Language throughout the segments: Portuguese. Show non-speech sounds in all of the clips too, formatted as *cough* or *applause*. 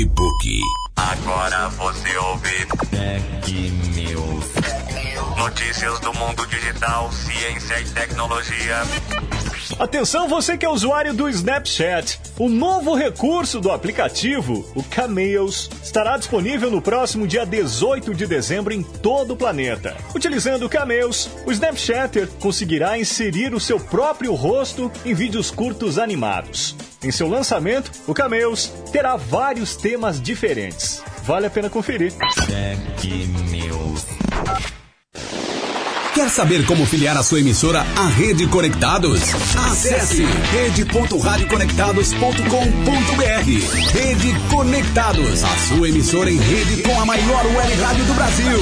Facebook. Agora você ouve Tech News. Notícias do mundo digital, ciência e tecnologia. Atenção você que é usuário do Snapchat. O novo recurso do aplicativo, o Cameos, estará disponível no próximo dia 18 de dezembro em todo o planeta. Utilizando o Cameos, o Snapchatter conseguirá inserir o seu próprio rosto em vídeos curtos animados. Em seu lançamento, o Cameos terá vários temas diferentes. Vale a pena conferir. Tech News. Quer saber como filiar a sua emissora à Rede Conectados? Acesse rede.radioconectados.com.br. Rede Conectados, a sua emissora em rede com a maior web rádio do Brasil.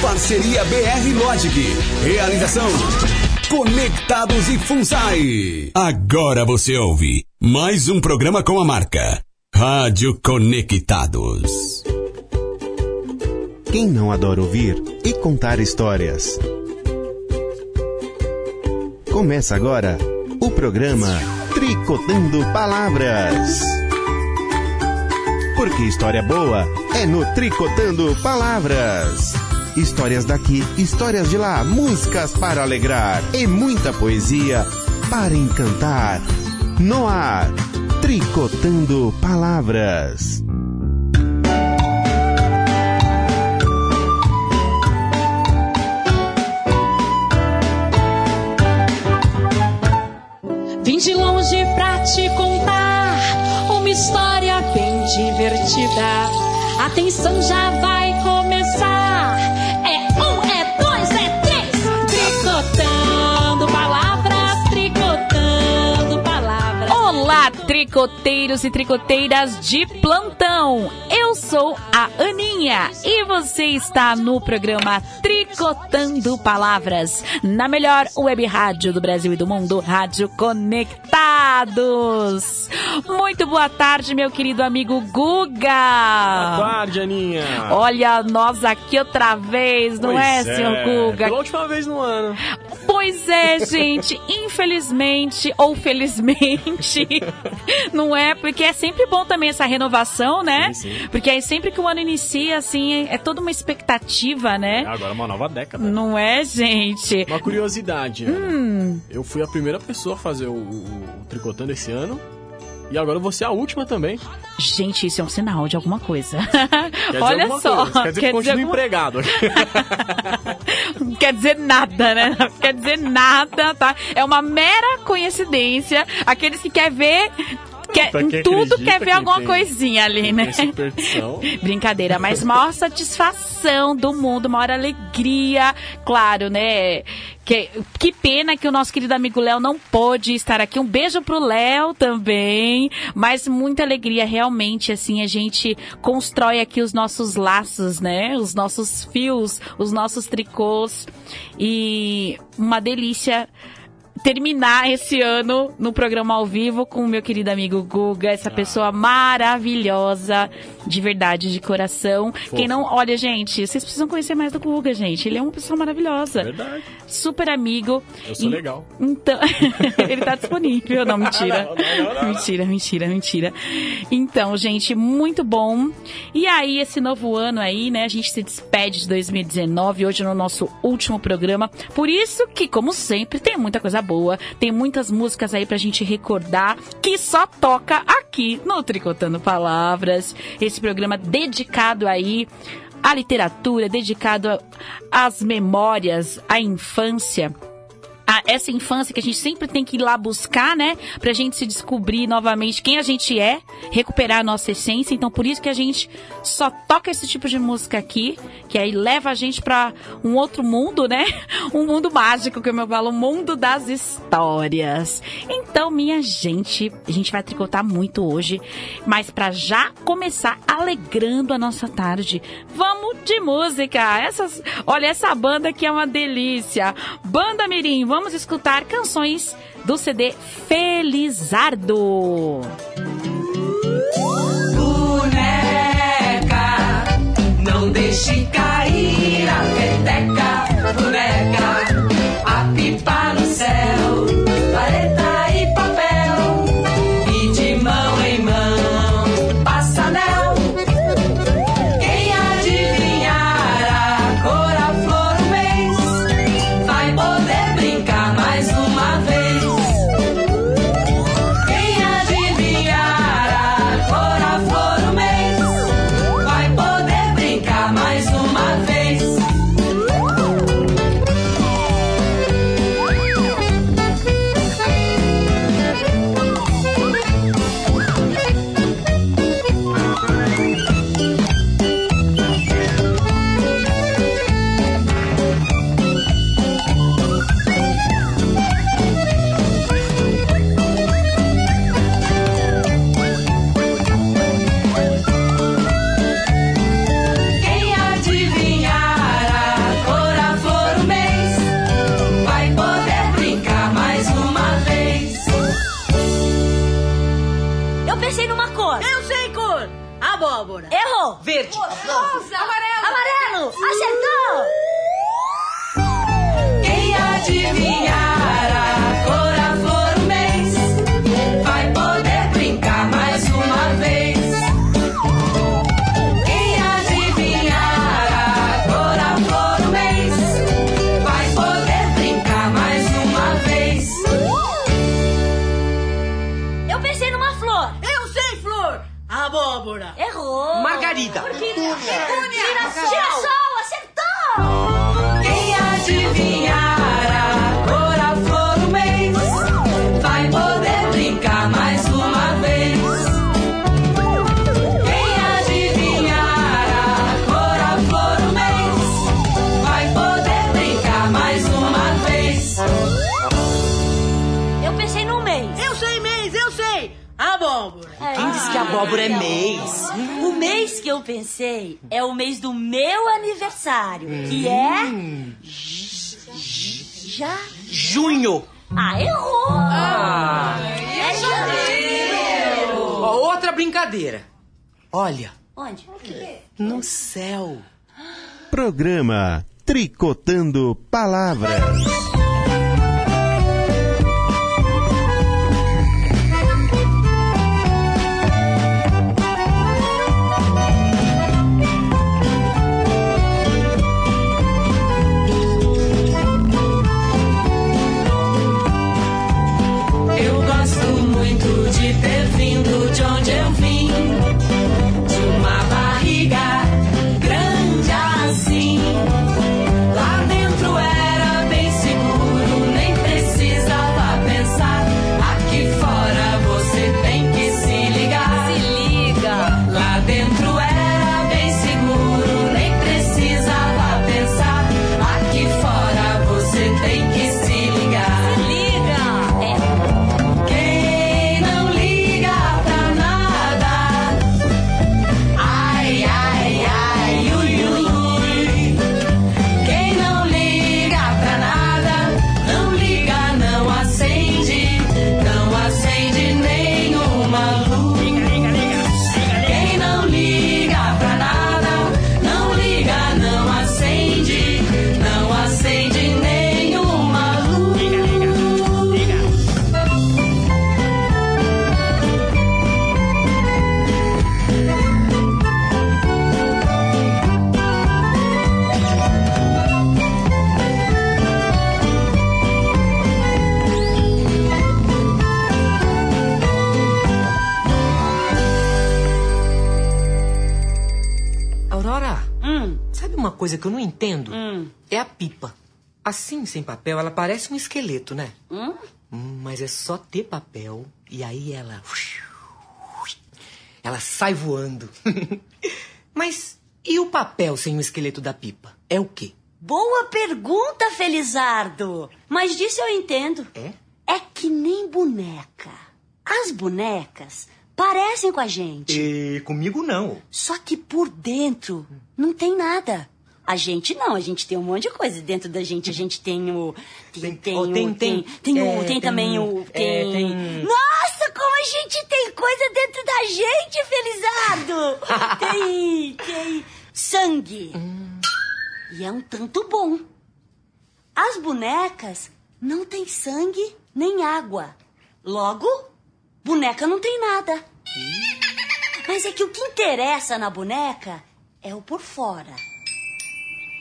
Parceria BR Logic. Realização Conectados e Funsai. Agora você ouve mais um programa com a marca Rádio Conectados. Quem não adora ouvir e contar histórias? Começa agora o programa Tricotando Palavras. Porque história boa é no Tricotando Palavras. Histórias daqui, histórias de lá, músicas para alegrar e muita poesia para encantar. No ar, Tricotando Palavras. Vim de longe pra te contar uma história bem divertida. Atenção, já vai tricoteiros e tricoteiras de plantão! Eu sou a Aninha e você está no programa Tricotando Palavras, na melhor web rádio do Brasil e do mundo, Rádio Conectados. Muito boa tarde, meu querido amigo Guga. Boa tarde, Aninha. Olha nós aqui outra vez, não é, senhor Guga? Pela última vez no ano. Pois é, gente, infelizmente ou felizmente, *laughs* não é? Porque é sempre bom também essa renovação, né? Sim, sim. Porque é sempre que o ano inicia, assim, é, é toda uma expectativa, É né? agora uma nova década. Não é, gente? Uma curiosidade. Hum, Eu fui a primeira pessoa a fazer o, o- o tricotando esse ano. E agora vou ser a última também. gente, isso é um sinal de alguma coisa. Quer Olha alguma só. coisa. Quer dizer que continua alguma- empregado. Não *laughs* quer dizer nada, né? Não quer dizer nada, tá? É uma mera coincidência. Aqueles que quer ver. Quer, quem em tudo quer ver alguma tem- coisinha ali, né? *laughs* Brincadeira, mas maior satisfação do mundo, maior alegria. Claro, né? Que, que pena que o nosso querido amigo Léo não pôde estar aqui. Um beijo pro Léo também. Mas muita alegria, realmente, assim, a gente constrói aqui os nossos laços, né? Os nossos fios, os nossos tricôs. E uma delícia terminar esse ano no programa ao vivo com o meu querido amigo Guga, essa Ah. pessoa maravilhosa, de verdade, de coração. Quem não, olha, gente, vocês precisam conhecer mais do Guga, gente. Ele é uma pessoa maravilhosa. Verdade. Super amigo. Eu sou E- legal. Então, *laughs* ele tá disponível, não, mentira. Não, não, não, não. Mentira, mentira, mentira. Então, gente, muito bom. E aí, esse novo ano aí, né, a gente se despede de 2019, hoje no nosso último programa. Por isso que, como sempre, tem muita coisa boa, tem muitas músicas aí pra gente recordar, que só toca aqui no Tricotando Palavras. Esse programa dedicado aí à literatura, dedicado às memórias, à infância a essa infância que a gente sempre tem que ir lá buscar, né? Pra gente se descobrir novamente quem a gente é, recuperar a nossa essência. Então, por isso que a gente só toca esse tipo de música aqui, que aí leva a gente pra um outro mundo, né? *laughs* Um mundo mágico, como eu falo, um mundo das histórias. Então, minha gente, a gente vai tricotar muito hoje, mas pra já começar alegrando a nossa tarde, vamos de música. Essas, olha, essa banda aqui é uma delícia. Banda Mirim, vamos escutar canções do CD Felizardo. Boneca, não deixe cair a peteca. Boneca, a pipa Palavras. Coisa que eu não entendo? hum, É a pipa. Assim, sem papel, ela parece um esqueleto, né? hum. Hum, mas é só ter papel e aí ela. Ela sai voando. *laughs* mas e o papel sem o esqueleto da pipa? É o quê? Boa pergunta, Felizardo. Mas disso eu entendo. É? É que nem boneca. As bonecas parecem com a gente. E comigo não. Só que por dentro não tem nada. A gente não, a gente tem um monte de coisa. Dentro da gente a gente tem o. Tem, tem, oh, tem- tem, tem- tem, é, tem tem- também o. é, Tem... tem- Nossa, como a gente tem coisa dentro da gente, Felizardo! *laughs* tem. tem sangue. E é um tanto bom. As bonecas não têm sangue nem água. Logo, boneca não tem nada. Mas é que o que interessa na boneca é o por fora.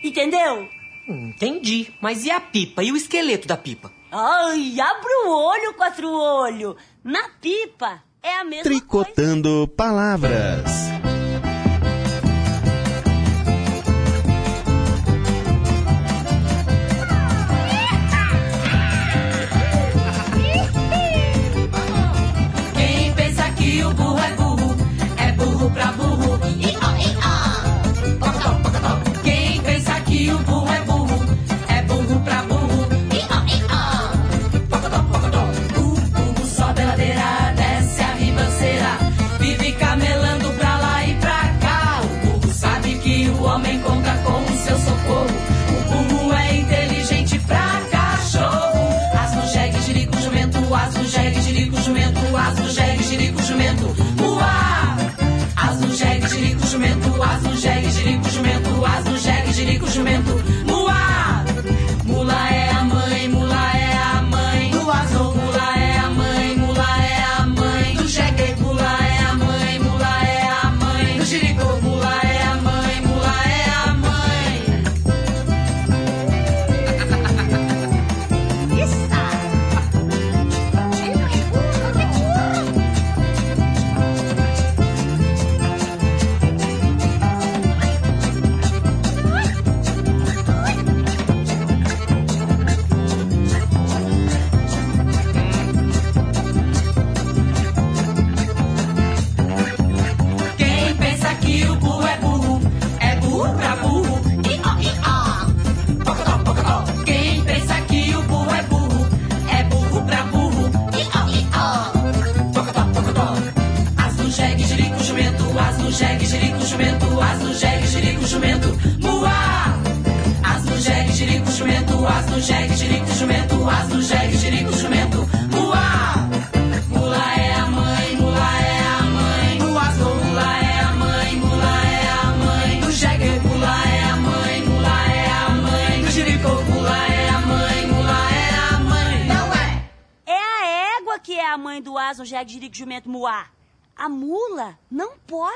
Entendeu? Hum, Entendi. Mas e a pipa? E o esqueleto da pipa? Ai, abre o olho, quatro olho. Na pipa é a mesma coisa. Tricotando Palavras. jumento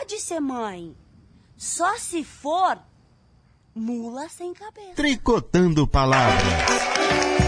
pode ser mãe. Só se for mula sem cabeça. Tricotando palavras.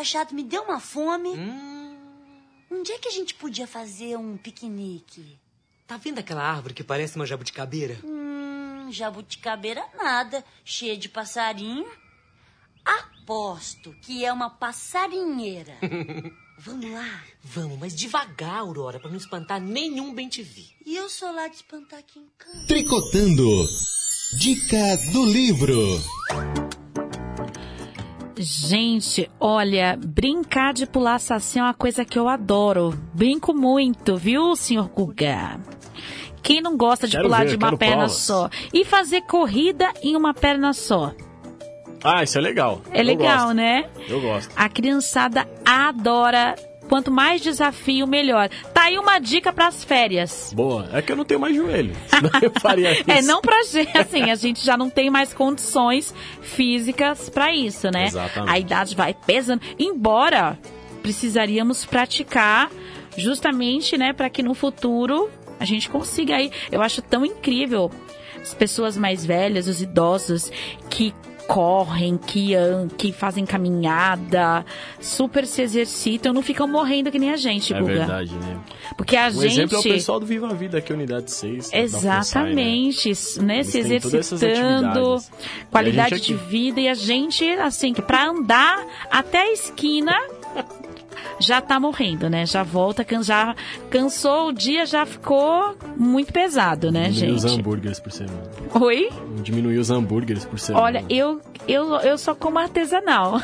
achado me deu uma fome. Hum. Um dia é que a gente podia fazer um piquenique? Tá vendo aquela árvore que parece uma jabuticabeira? Hum, jabuticabeira nada, cheia de passarinho. Aposto que é uma passarinheira. *laughs* Vamos lá. Vamos, mas devagar, Aurora, para não espantar nenhum bem te vi. E eu sou lá de espantar quem canta. Tricotando. Dica do livro. Gente, olha, brincar de pular saci é uma coisa que eu adoro. Brinco muito, viu, senhor Guga? Quem não gosta de quero pular ver, de uma perna só? E fazer corrida em uma perna só? Ah, isso é legal. É eu legal, gosto. né? Eu gosto. A criançada adora Quanto mais desafio, melhor. Tá aí uma dica pras férias. Boa. É que eu não tenho mais joelho. *laughs* Eu faria *laughs* isso. É, não pra gente, *laughs* assim, a gente já não tem mais condições físicas pra isso, né? Exatamente. A idade vai pesando. Embora precisaríamos praticar justamente, né, para que no futuro a gente consiga aí. Eu acho tão incrível as pessoas mais velhas, os idosos que correm, que, que fazem caminhada, super se exercitam, não ficam morrendo que nem a gente, É Guga. verdade, né? Porque a Um gente exemplo é o pessoal do Viva a Vida aqui, Unidade 6. da FUNSAI, né? Exatamente, né? Eles Se exercitando, qualidade de vida e a gente, assim, que pra andar até a esquina *laughs* já tá morrendo, né? Já volta, já cansou o dia, já ficou muito pesado, né, Diminuir os gente? hambúrgueres por semana. Oi? Diminuir os hambúrgueres por semana. Olha, eu, eu, eu só como artesanal.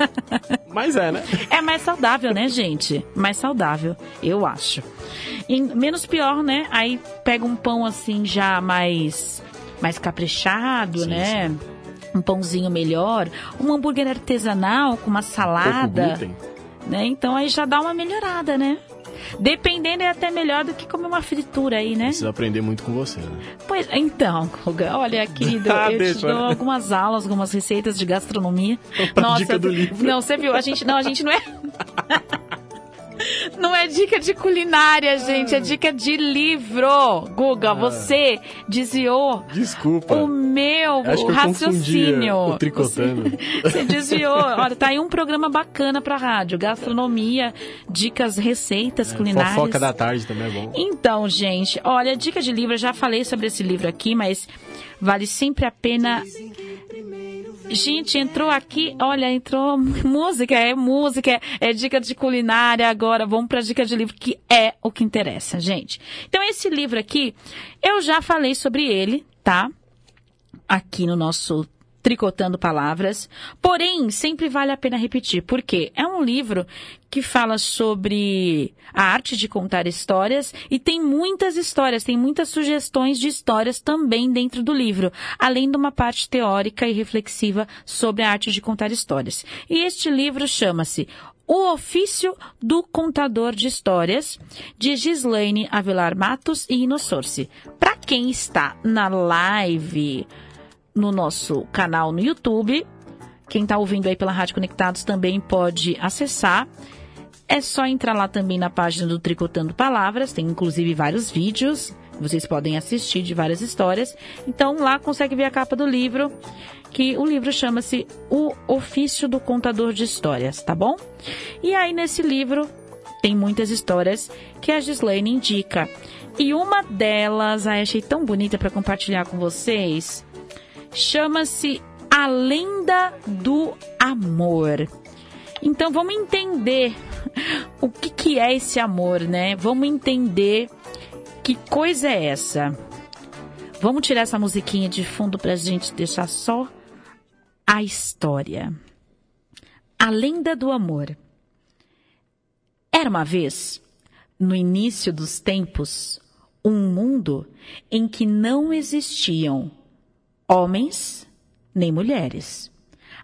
*laughs* Mas é, né? É mais saudável, né, gente? Mais saudável, eu acho. E menos pior, né? Aí pega um pão assim já mais mais caprichado, Sim, né? Um pãozinho melhor, um hambúrguer artesanal com uma Pouco salada, glúten. Né? Então aí já dá uma melhorada, né? Dependendo é até melhor do que comer uma fritura aí, né? Preciso aprender muito com você, né? Pois, então, Guga, olha, querido, *laughs* Ah, eu deixa, te dou né? algumas aulas, algumas receitas de gastronomia. *laughs* Opa, dica do livro. Não, você viu, a gente não, a gente não é *laughs* Não é dica de culinária, gente, é dica de livro. Guga, você desviou Desculpa. o meu eu raciocínio. o tricotando. *laughs* Você desviou. Olha, tá aí um programa bacana pra rádio. Gastronomia, dicas, receitas culinárias. É, Fofoca da tarde também é bom. Então, gente, olha, dica de livro, eu já falei sobre esse livro aqui, mas vale sempre a pena. Gente, entrou aqui, olha, entrou música, é música, é, é dica de culinária agora, vamos pra dica de livro, que é o que interessa, gente. Então, esse livro aqui, eu já falei sobre ele, tá? Aqui no nosso Tricotando Palavras. Porém, sempre vale a pena repetir, porque é um livro que fala sobre a arte de contar histórias e tem muitas histórias, tem muitas sugestões de histórias também dentro do livro, além de uma parte teórica e reflexiva sobre a arte de contar histórias. E este livro chama-se o Ofício do Contador de Histórias, de Gislaine Avelar Matos e Inossorce. Para quem está na live no nosso canal no YouTube, quem está ouvindo aí pela Rádio Conectados também pode acessar. É só entrar lá também na página do Tricotando Palavras, tem inclusive vários vídeos, vocês podem assistir de várias histórias. Então lá consegue ver a capa do livro, que o livro chama-se O Ofício do Contador de Histórias, tá bom? E aí nesse livro tem muitas histórias que a Gislaine indica. E uma delas, ai, achei tão bonita para compartilhar com vocês, chama-se A Lenda do Amor. Então vamos entender *laughs* o que, que é esse amor, né? Vamos entender que coisa é essa. Vamos tirar essa musiquinha de fundo pra gente deixar só a história. A lenda do amor. Era uma vez, no início dos tempos, um mundo em que não existiam homens nem mulheres.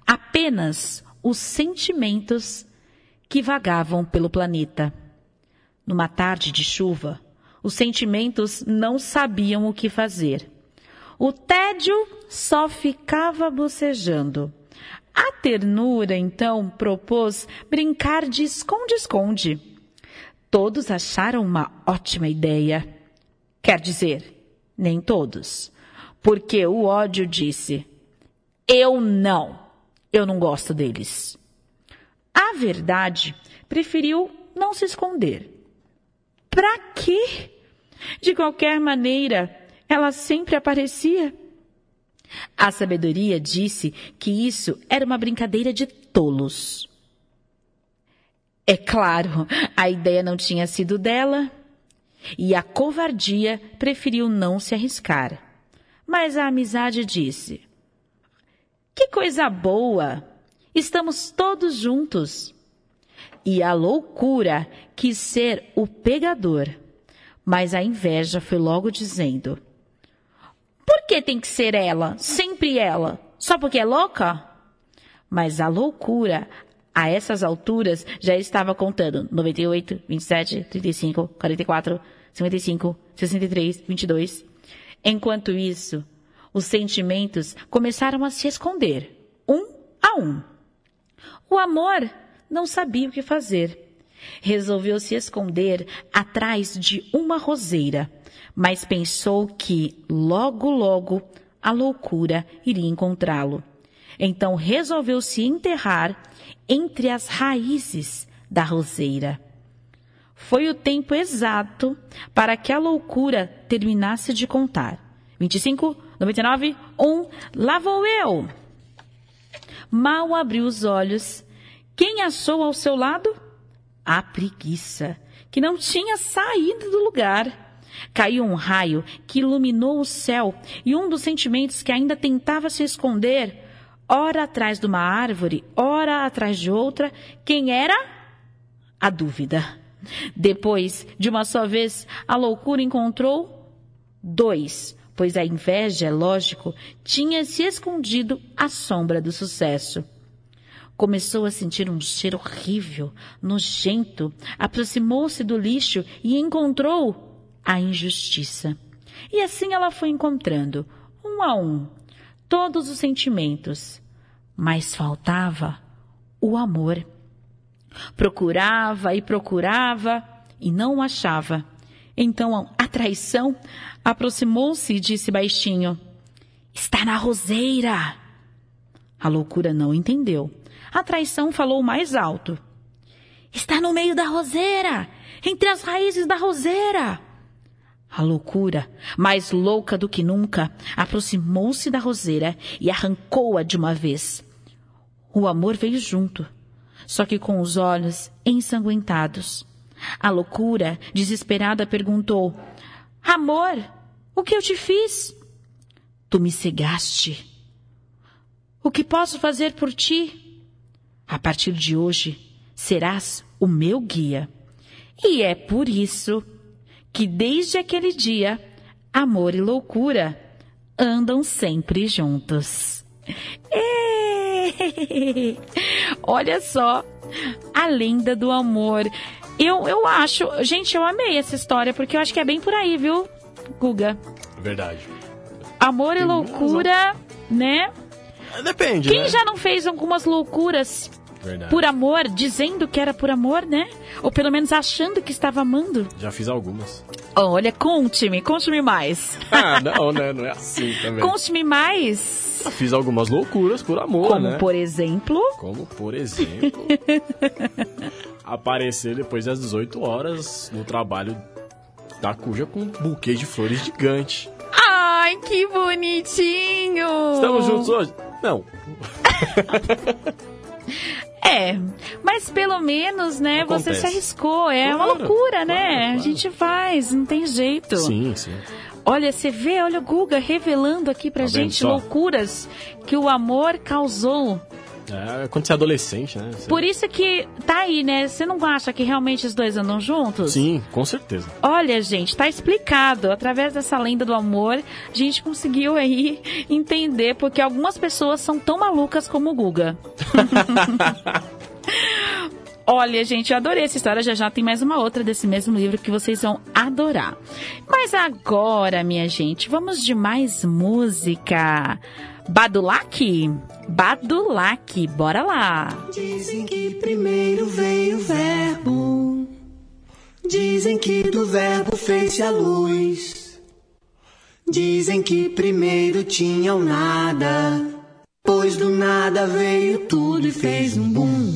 Apenas os sentimentos que vagavam pelo planeta. Numa tarde de chuva, os sentimentos não sabiam o que fazer. O tédio só ficava bocejando. A ternura, então, propôs brincar de esconde-esconde. Todos acharam uma ótima ideia. Quer dizer, nem todos. Porque o ódio disse: Eu não. Eu não gosto deles. A verdade preferiu não se esconder. Pra quê? De qualquer maneira, ela sempre aparecia. A sabedoria disse que isso era uma brincadeira de tolos. É claro, a ideia não tinha sido dela. E a covardia preferiu não se arriscar. Mas a amizade disse: Que coisa boa! Estamos todos juntos. E a loucura quis ser o pegador. Mas a inveja foi logo dizendo: Por que tem que ser ela? Sempre ela? Só porque é louca? Mas a loucura, a essas alturas, já estava contando 98, 27, 35, 44, 55, 63, 22. Enquanto isso, os sentimentos começaram a se esconder, um a um. O amor não sabia o que fazer. Resolveu se esconder atrás de uma roseira, mas pensou que, logo, logo, a loucura iria encontrá-lo. Então resolveu se enterrar entre as raízes da roseira. Foi o tempo exato para que a loucura terminasse de contar. 25, 99, 1, lá vou eu! Mal abriu os olhos. Quem achou ao seu lado? A preguiça, que não tinha saído do lugar. Caiu um raio que iluminou o céu e um dos sentimentos que ainda tentava se esconder, ora atrás de uma árvore, ora atrás de outra, quem era? A dúvida. Depois, de uma só vez, a loucura encontrou dois, pois a inveja, é lógico, tinha se escondido à sombra do sucesso. Começou a sentir um cheiro horrível, nojento, aproximou-se do lixo e encontrou a injustiça. E assim ela foi encontrando, um a um, todos os sentimentos. Mas faltava o amor. Procurava e procurava e não o achava. Então a traição aproximou-se e disse baixinho: Está na roseira. A loucura não entendeu. A traição falou mais alto: Está no meio da roseira, entre as raízes da roseira. A loucura, mais louca do que nunca, aproximou-se da roseira e arrancou-a de uma vez. O amor veio junto, só que com os olhos ensanguentados. A loucura, desesperada, perguntou: Amor, o que eu te fiz? Tu me cegaste. O que posso fazer por ti? A partir de hoje, serás o meu guia. E é por isso que desde aquele dia, amor e loucura andam sempre juntos. *laughs* Ê! Olha só, a lenda do amor. Eu, eu acho, gente, eu amei essa história porque eu acho que é bem por aí, viu, Guga? Verdade. Amor e loucura, né? Depende, Quem né? já não fez algumas loucuras Verdade. por amor, dizendo que era por amor, né? Ou pelo menos achando que estava amando? Já fiz algumas. Olha, conte-me, conte-me mais. *laughs* Ah, não, né? Não é assim também. Conte-me mais. Já fiz algumas loucuras por amor, Como, né? por exemplo... Como, por exemplo, *laughs* aparecer depois das 18 horas no trabalho da Cuja com um buquê de flores gigante. Ai, que bonitinho! Estamos juntos hoje? Não. *laughs* *laughs* É, mas pelo menos, né, você Acontece. se arriscou. É uma Claro, loucura, né? claro, claro. A gente faz, não tem jeito. Sim, sim. Olha, você vê, olha o Guga revelando aqui pra Tá gente loucuras que o amor causou. É, quando você é adolescente, né? Você- Por isso que tá aí, né? Você não acha que realmente os dois andam juntos? Sim, com certeza. Olha, gente, tá explicado. Através dessa lenda do amor, a gente conseguiu aí *laughs* entender porque algumas pessoas são tão malucas como o Guga. *laughs* Olha, gente, eu adorei essa história. Já já tem mais uma outra desse mesmo livro que vocês vão adorar. Mas agora, minha gente, vamos de mais música. Badulac? Badulac, bora lá. Dizem que primeiro veio o verbo. Dizem que do verbo fez-se a luz. Dizem que primeiro tinha o nada. Pois do nada veio tudo e fez um boom.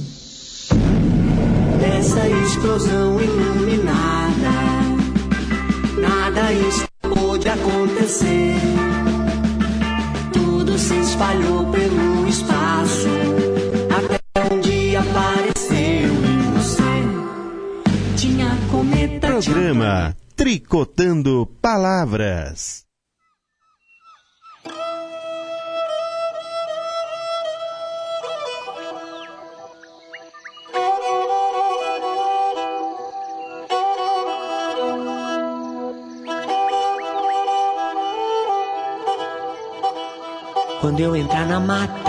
Dessa explosão iluminada, nada isso pôde acontecer. Programa Tricotando Palavras. Quando eu entrar na mata,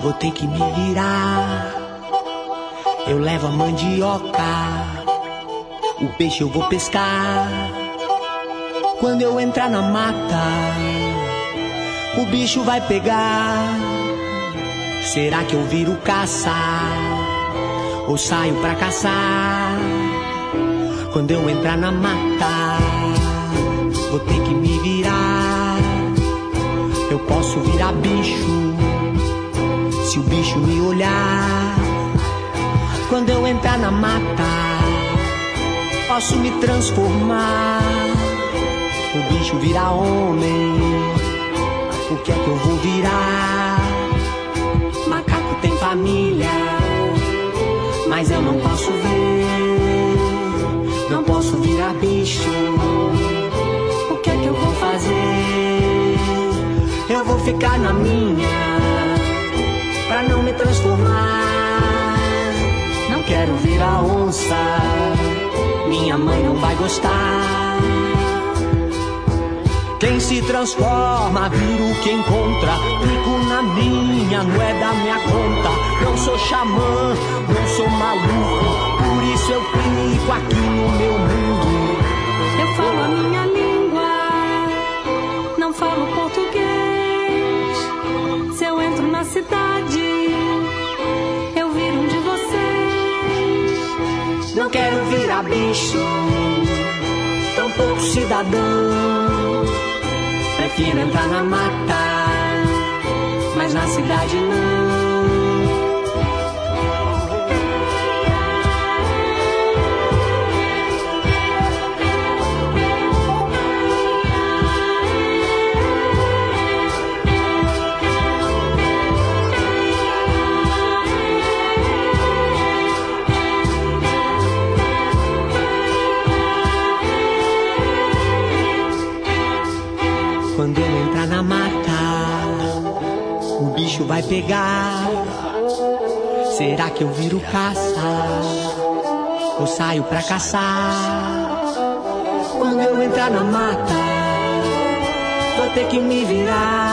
vou ter que me virar. Eu levo a mandioca o peixe eu vou pescar. Quando eu entrar na mata, o bicho vai pegar. Será que eu viro caça? Ou saio pra caçar? Quando eu entrar na mata, vou ter que me virar. Eu posso virar bicho, se o bicho me olhar. Quando eu entrar na mata, posso me transformar. O bicho virar homem, o que é que eu vou virar? Macaco tem família, mas eu não posso ver. Não posso virar bicho. O que é que eu vou fazer? Eu vou ficar na minha, pra não me transformar. Não quero virar onça, minha mãe não vai gostar. Quem se transforma vira o que encontra. Fico na minha, não é da minha conta. Não sou xamã, não sou maluco. Por isso eu fico aqui no meu mundo. Eu falo a minha língua, não falo quero virar bicho, tampouco cidadão. Prefiro entrar na mata, mas na cidade não. Será que eu viro caça? Ou saio pra caçar? Quando eu entrar na mata, vou ter que me virar.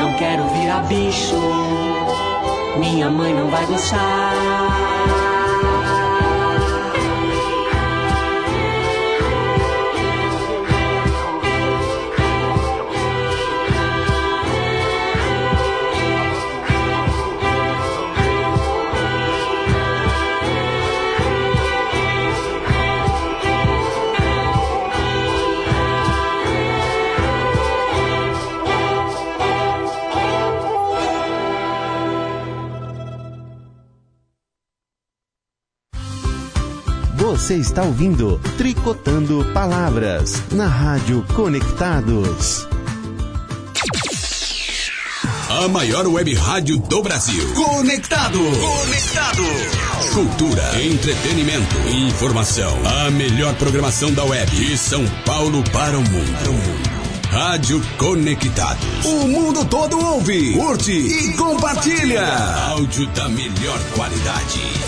Não quero virar bicho, minha mãe não vai gostar. Você está ouvindo Tricotando Palavras na Rádio Conectados. A maior web rádio do Brasil. Conectado. Conectado. Cultura, entretenimento, informação. A melhor programação da web. De São Paulo para o mundo. Rádio Conectados. O mundo todo ouve, curte e compartilha. Áudio da melhor qualidade.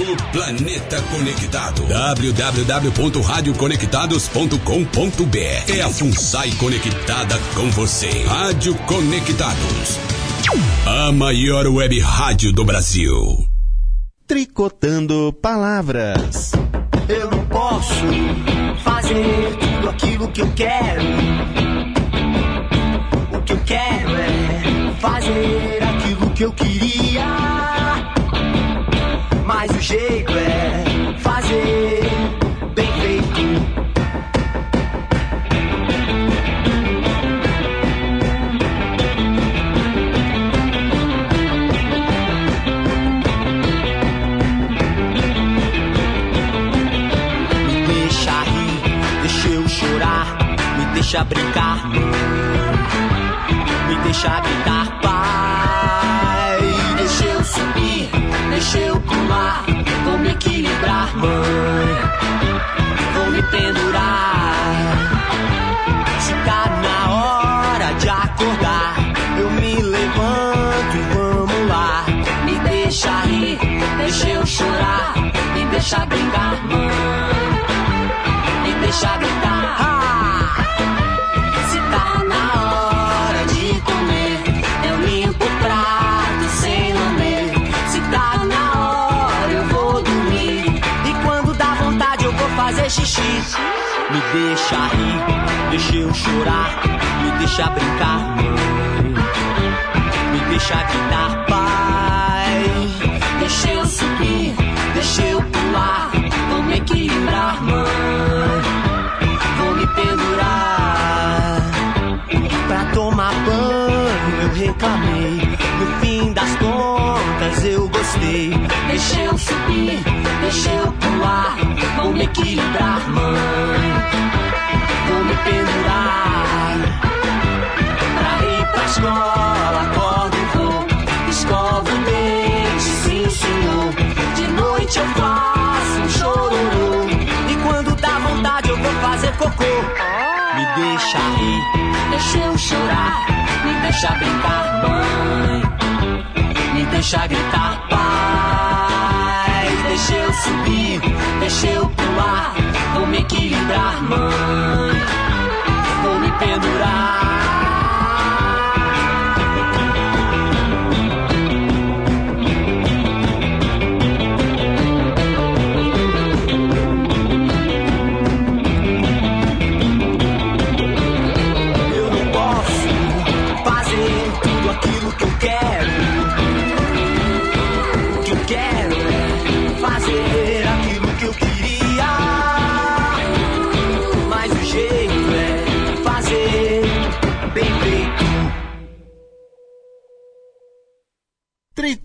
O planeta conectado. www.radioconectados.com.br É a FUNSAI conectada com você. Rádio Conectados. A maior web rádio do Brasil. Tricotando Palavras. Eu não posso fazer tudo aquilo que eu quero. O que eu quero é fazer aquilo que eu queria. Mas o jeito deixa rir, deixa eu chorar, me deixa brincar, me deixa gritar. deixa rir, deixa eu chorar, me deixa brincar, mãe, me deixa gritar, pai, deixa eu subir, deixa eu pular, vou me equilibrar, mãe, vou me pendurar.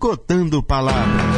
Picotando Palavras.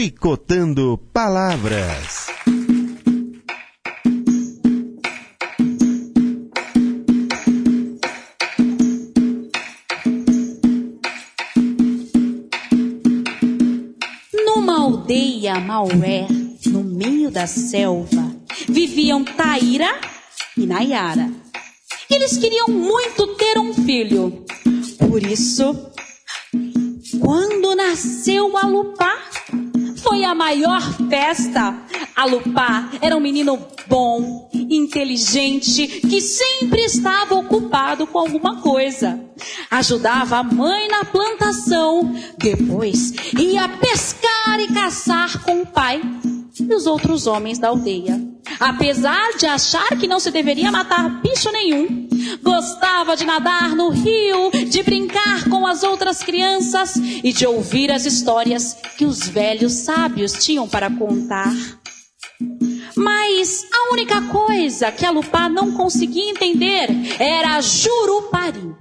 Tricotando Palavras. Estava ocupado com alguma coisa. Ajudava a mãe na plantação, depois ia pescar e caçar com o pai e os outros homens da aldeia. Apesar de achar que não se deveria matar bicho nenhum, gostava de nadar no rio, de brincar com as outras crianças e de ouvir as histórias que os velhos sábios tinham para contar. Mas a única coisa que a Lupá não conseguia entender era Jurupari,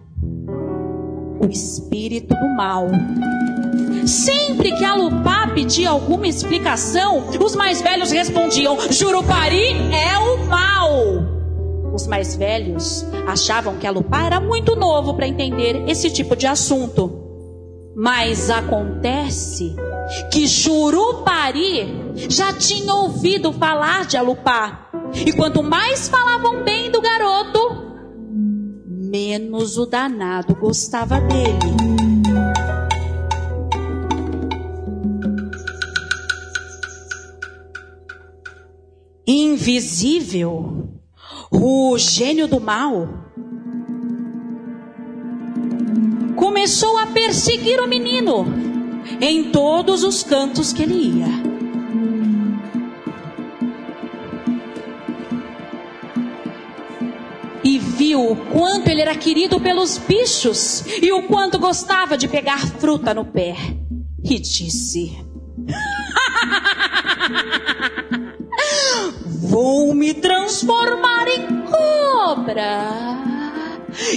o espírito do mal. Sempre que a Lupá pedia alguma explicação, os mais velhos respondiam: Jurupari é o mal. Os mais velhos achavam que a Lupá era muito novo para entender esse tipo de assunto. Mas acontece que Jurupari já tinha ouvido falar de Alupá. E quanto mais falavam bem do garoto, menos o danado gostava dele. Invisível, o gênio do mal começou a perseguir o menino em todos os cantos que ele ia. E viu o quanto ele era querido pelos bichos e o quanto gostava de pegar fruta no pé. E disse: *laughs* Vou me transformar em cobra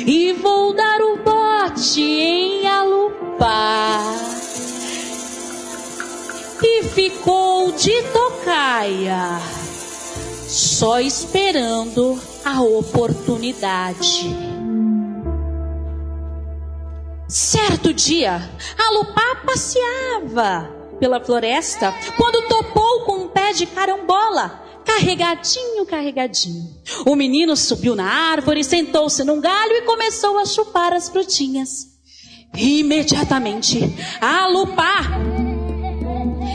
e vou dar o bote em alupá. E ficou de tocaia, só esperando a oportunidade. Certo dia, a Lupá passeava pela floresta quando topou com um pé de carambola carregadinho, carregadinho. O menino subiu na árvore, sentou-se num galho e começou a chupar as frutinhas. Imediatamente, a lupá,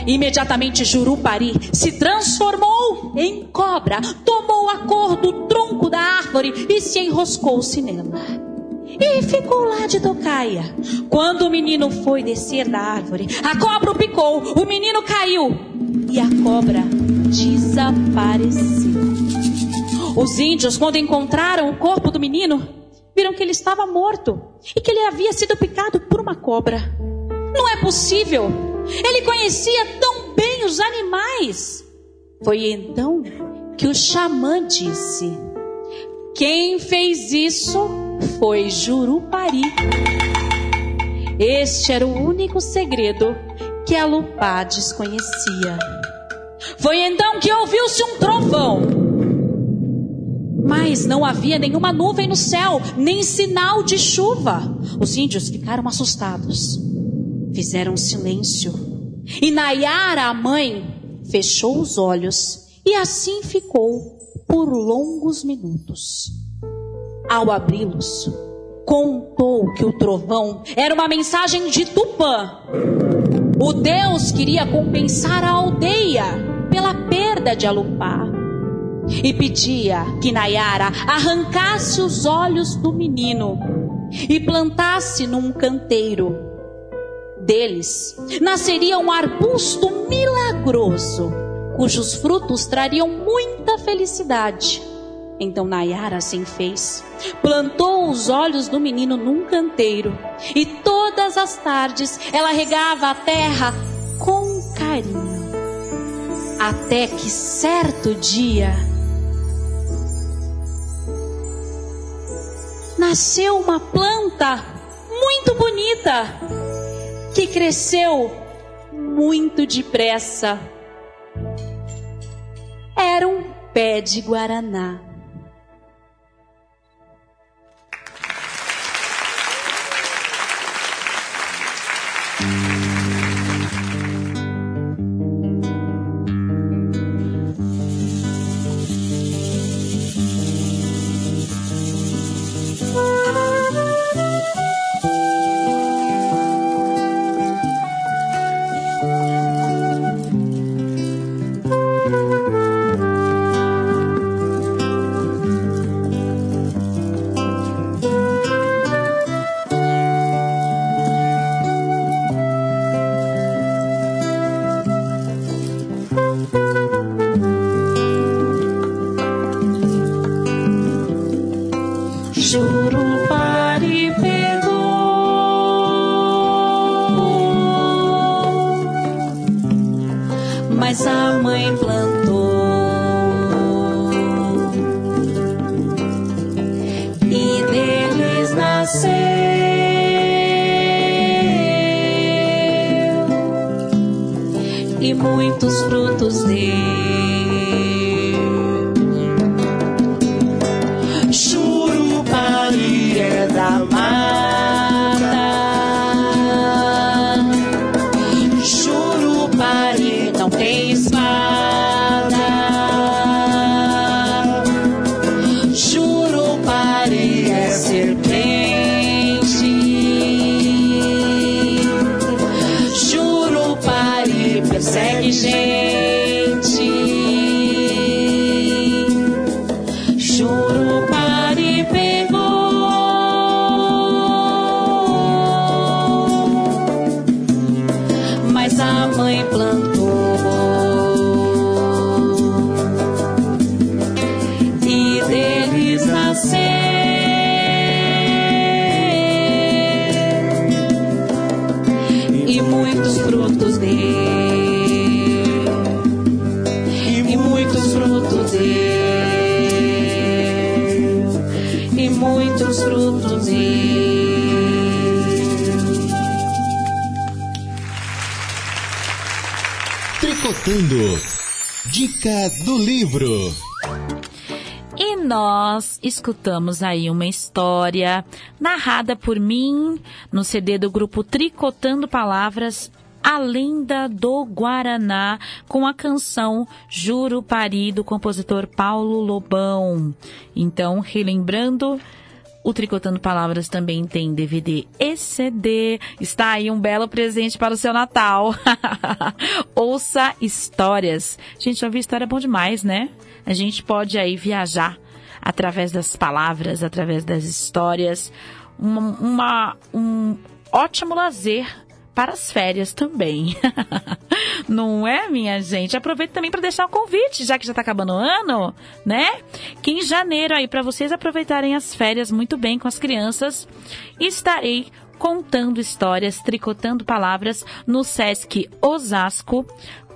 imediatamente Jurupari se transformou em cobra, tomou a cor do tronco da árvore e se enroscou-se nela. E ficou lá de tocaia. Quando o menino foi descer da árvore, a cobra o picou, o menino caiu e a cobra desapareceu. Os índios, quando encontraram o corpo do menino, viram que ele estava morto e que ele havia sido picado por uma cobra. Possível! Ele conhecia tão bem os animais. Foi então que o xamã disse: Quem fez isso foi Jurupari. Este era o único segredo que a Lupá desconhecia. Foi então que ouviu-se um trovão. Mas não havia nenhuma nuvem no céu, nem sinal de chuva. Os índios ficaram assustados. Fizeram silêncio. E Nayara, a mãe, fechou os olhos e assim ficou por longos minutos. Ao abri-los, contou que o trovão era uma mensagem de Tupã. O Deus queria compensar a aldeia pela perda de Alupá e pedia que Nayara arrancasse os olhos do menino e plantasse num canteiro. Deles nasceria um arbusto milagroso, cujos frutos trariam muita felicidade. Então Nayara assim fez. Plantou os olhos do menino num canteiro. E todas as tardes ela regava a terra com carinho. Até que certo dia nasceu uma planta muito bonita que cresceu muito depressa. Era um pé de guaraná. E muitos frutos deu. Tricotando. Dica do livro. E nós escutamos aí uma história narrada por mim no CD do grupo Tricotando Palavras, A Lenda do Guaraná, com a canção Jurupari do compositor Paulo Lobão. Então, relembrando, o Tricotando Palavras também tem DVD e CD. Está aí um belo presente para o seu Natal. *laughs* Ouça histórias. Gente, ouvir história é bom demais, né? A gente pode aí viajar através das palavras, através das histórias. Uma, uma- um ótimo lazer para as férias também. *laughs* Não é, minha gente? Aproveito também para deixar o convite, já que já está acabando o ano, né? Que em janeiro aí para vocês aproveitarem as férias muito bem com as crianças, estarei contando histórias, tricotando palavras no Sesc Osasco.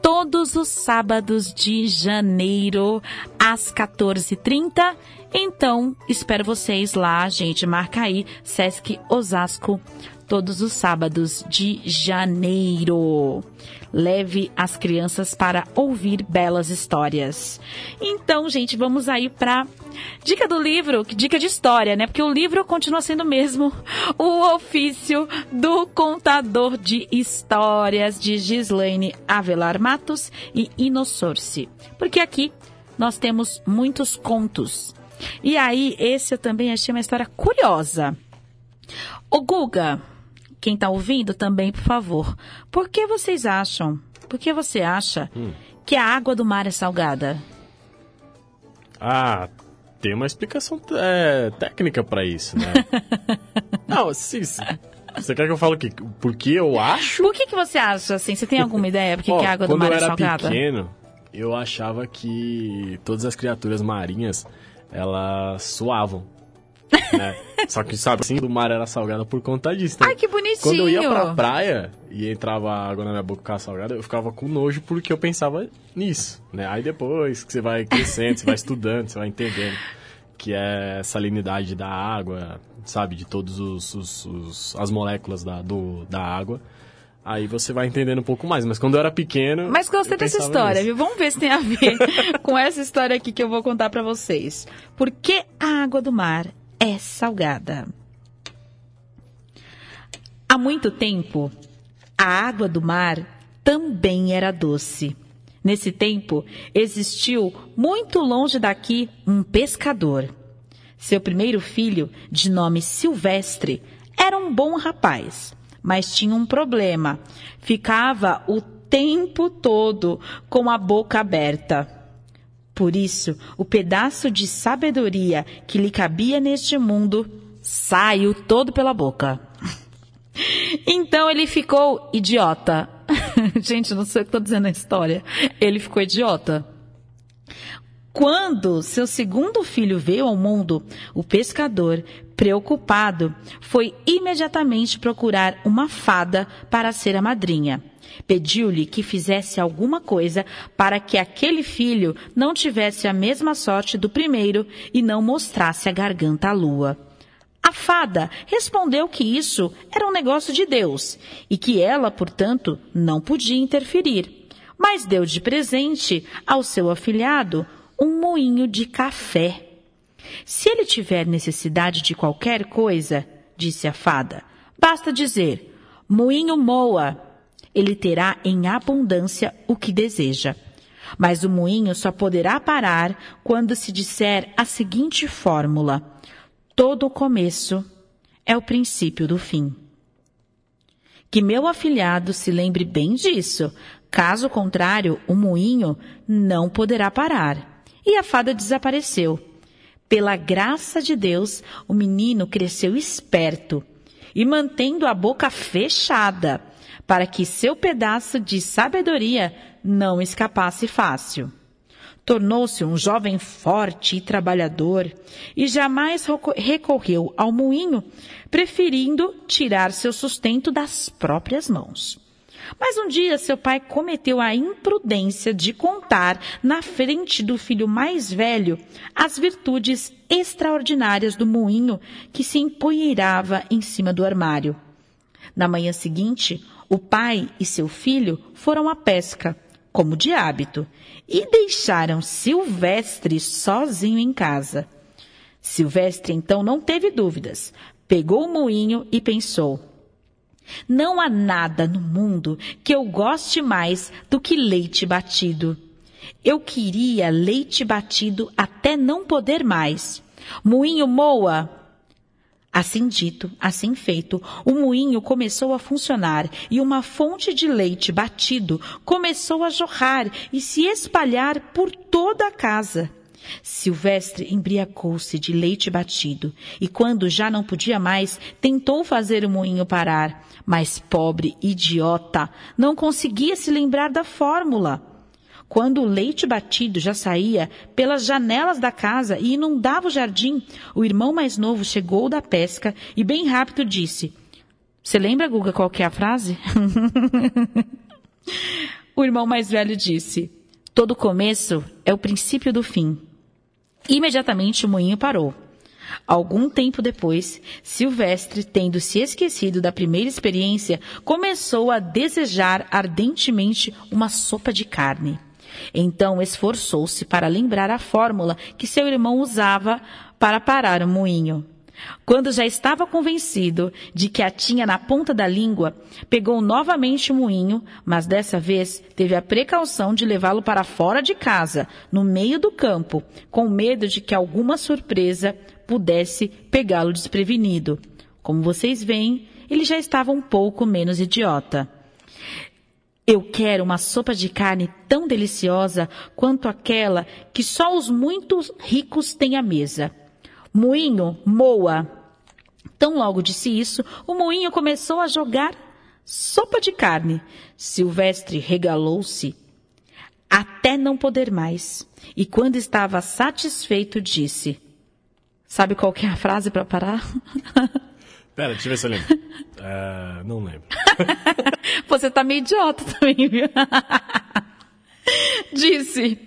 Todos os sábados de janeiro, às 14h30. Então, espero vocês lá, gente. Marca aí, Sesc Osasco, todos os sábados de janeiro. Leve as crianças para ouvir belas histórias. Então, gente, vamos aí para dica do livro, dica de história, né? Porque o livro continua sendo mesmo o ofício do contador de histórias de Gislaine Avelar Matos e Inosorce. Porque aqui nós temos muitos contos. E aí, esse eu também achei uma história curiosa. O Guga, quem tá ouvindo também, por favor. Por que vocês acham? Por que você acha que a água do mar é salgada? Ah, tem uma explicação é, técnica pra isso, né? *laughs* Não, se- você quer que eu fale o quê? Por que eu acho? Por que, que você acha assim? Você tem alguma ideia por que, que a água do quando mar eu é era salgada? pequeno, eu achava que todas as criaturas marinhas, elas suavam, né? Só que, sabe, assim, do mar era salgada por conta disso. né? Ai, que bonitinho! Quando eu ia pra praia e entrava água na minha boca ficava salgada, eu ficava com nojo porque eu pensava nisso, né? Aí depois que você vai crescendo, você vai estudando, você vai entendendo que é a salinidade da água, sabe? De todos os, os- os- as moléculas da, do, da água. Aí você vai entendendo um pouco mais. Mas quando eu era pequeno. Mas gostei dessa história, nisso. viu? Vamos ver se tem a ver *laughs* com essa história aqui que eu vou contar pra vocês. Por que a água do mar é salgada? Há muito tempo, a água do mar também era doce. Nesse tempo, existiu, muito longe daqui, um pescador. Seu primeiro filho, de nome Silvestre, era um bom rapaz, mas tinha um problema. Ficava o tempo todo com a boca aberta. Por isso, o pedaço de sabedoria que lhe cabia neste mundo saiu todo pela boca. *laughs* Então ele ficou idiota. *laughs* Gente, não sei o que estou dizendo na história. Ele ficou idiota. Quando seu segundo filho veio ao mundo, o pescador, preocupado, foi imediatamente procurar uma fada para ser a madrinha. Pediu-lhe que fizesse alguma coisa para que aquele filho não tivesse a mesma sorte do primeiro e não mostrasse a garganta à lua. A fada respondeu que isso era um negócio de Deus e que ela, portanto, não podia interferir, mas deu de presente ao seu afilhado um moinho de café. Se ele tiver necessidade de qualquer coisa, disse a fada, basta dizer: moinho moa. Ele terá em abundância o que deseja. Mas o moinho só poderá parar quando se disser a seguinte fórmula: todo começo é o princípio do fim. Que meu afilhado se lembre bem disso. Caso contrário, o moinho não poderá parar. E a fada desapareceu. Pela graça de Deus, o menino cresceu esperto e mantendo a boca fechada, para que seu pedaço de sabedoria não escapasse fácil. Tornou-se um jovem forte e trabalhador e jamais recorreu ao moinho, preferindo tirar seu sustento das próprias mãos. Mas um dia seu pai cometeu a imprudência de contar na frente do filho mais velho as virtudes extraordinárias do moinho que se empoeirava em cima do armário. Na manhã seguinte, o pai e seu filho foram à pesca, como de hábito, e deixaram Silvestre sozinho em casa. Silvestre então não teve dúvidas. Pegou o moinho e pensou: Não há nada no mundo que eu goste mais do que leite batido. Eu queria leite batido até não poder mais. Moinho moa, Assim dito, assim feito, o moinho começou a funcionar e uma fonte de leite batido começou a jorrar e se espalhar por toda a casa. Silvestre embriagou-se de leite batido e, quando já não podia mais, tentou fazer o moinho parar. Mas, pobre idiota, não conseguia se lembrar da fórmula. Quando o leite batido já saía pelas janelas da casa e inundava o jardim, o irmão mais novo chegou da pesca e bem rápido disse: Você lembra, Guga, qual que é a frase? *laughs* o irmão mais velho disse: Todo começo é o princípio do fim. Imediatamente o moinho parou. Algum tempo depois, Silvestre, tendo se esquecido da primeira experiência, começou a desejar ardentemente uma sopa de carne. Então esforçou-se para lembrar a fórmula que seu irmão usava para parar o moinho. Quando já estava convencido de que a tinha na ponta da língua, pegou novamente o moinho, mas dessa vez teve a precaução de levá-lo para fora de casa, no meio do campo, com medo de que alguma surpresa pudesse pegá-lo desprevenido. Como vocês veem, ele já estava um pouco menos idiota. Eu quero uma sopa de carne tão deliciosa quanto aquela que só os muito ricos têm à mesa. Moinho, moa. Tão logo disse isso, o moinho começou a jogar sopa de carne. Silvestre regalou-se até não poder mais. E quando estava satisfeito, disse: Sabe qual é a frase para parar? *laughs* Pera, deixa eu ver se eu lembro. É, *laughs* não lembro. *laughs* Você tá meio idiota também, viu? *laughs* disse: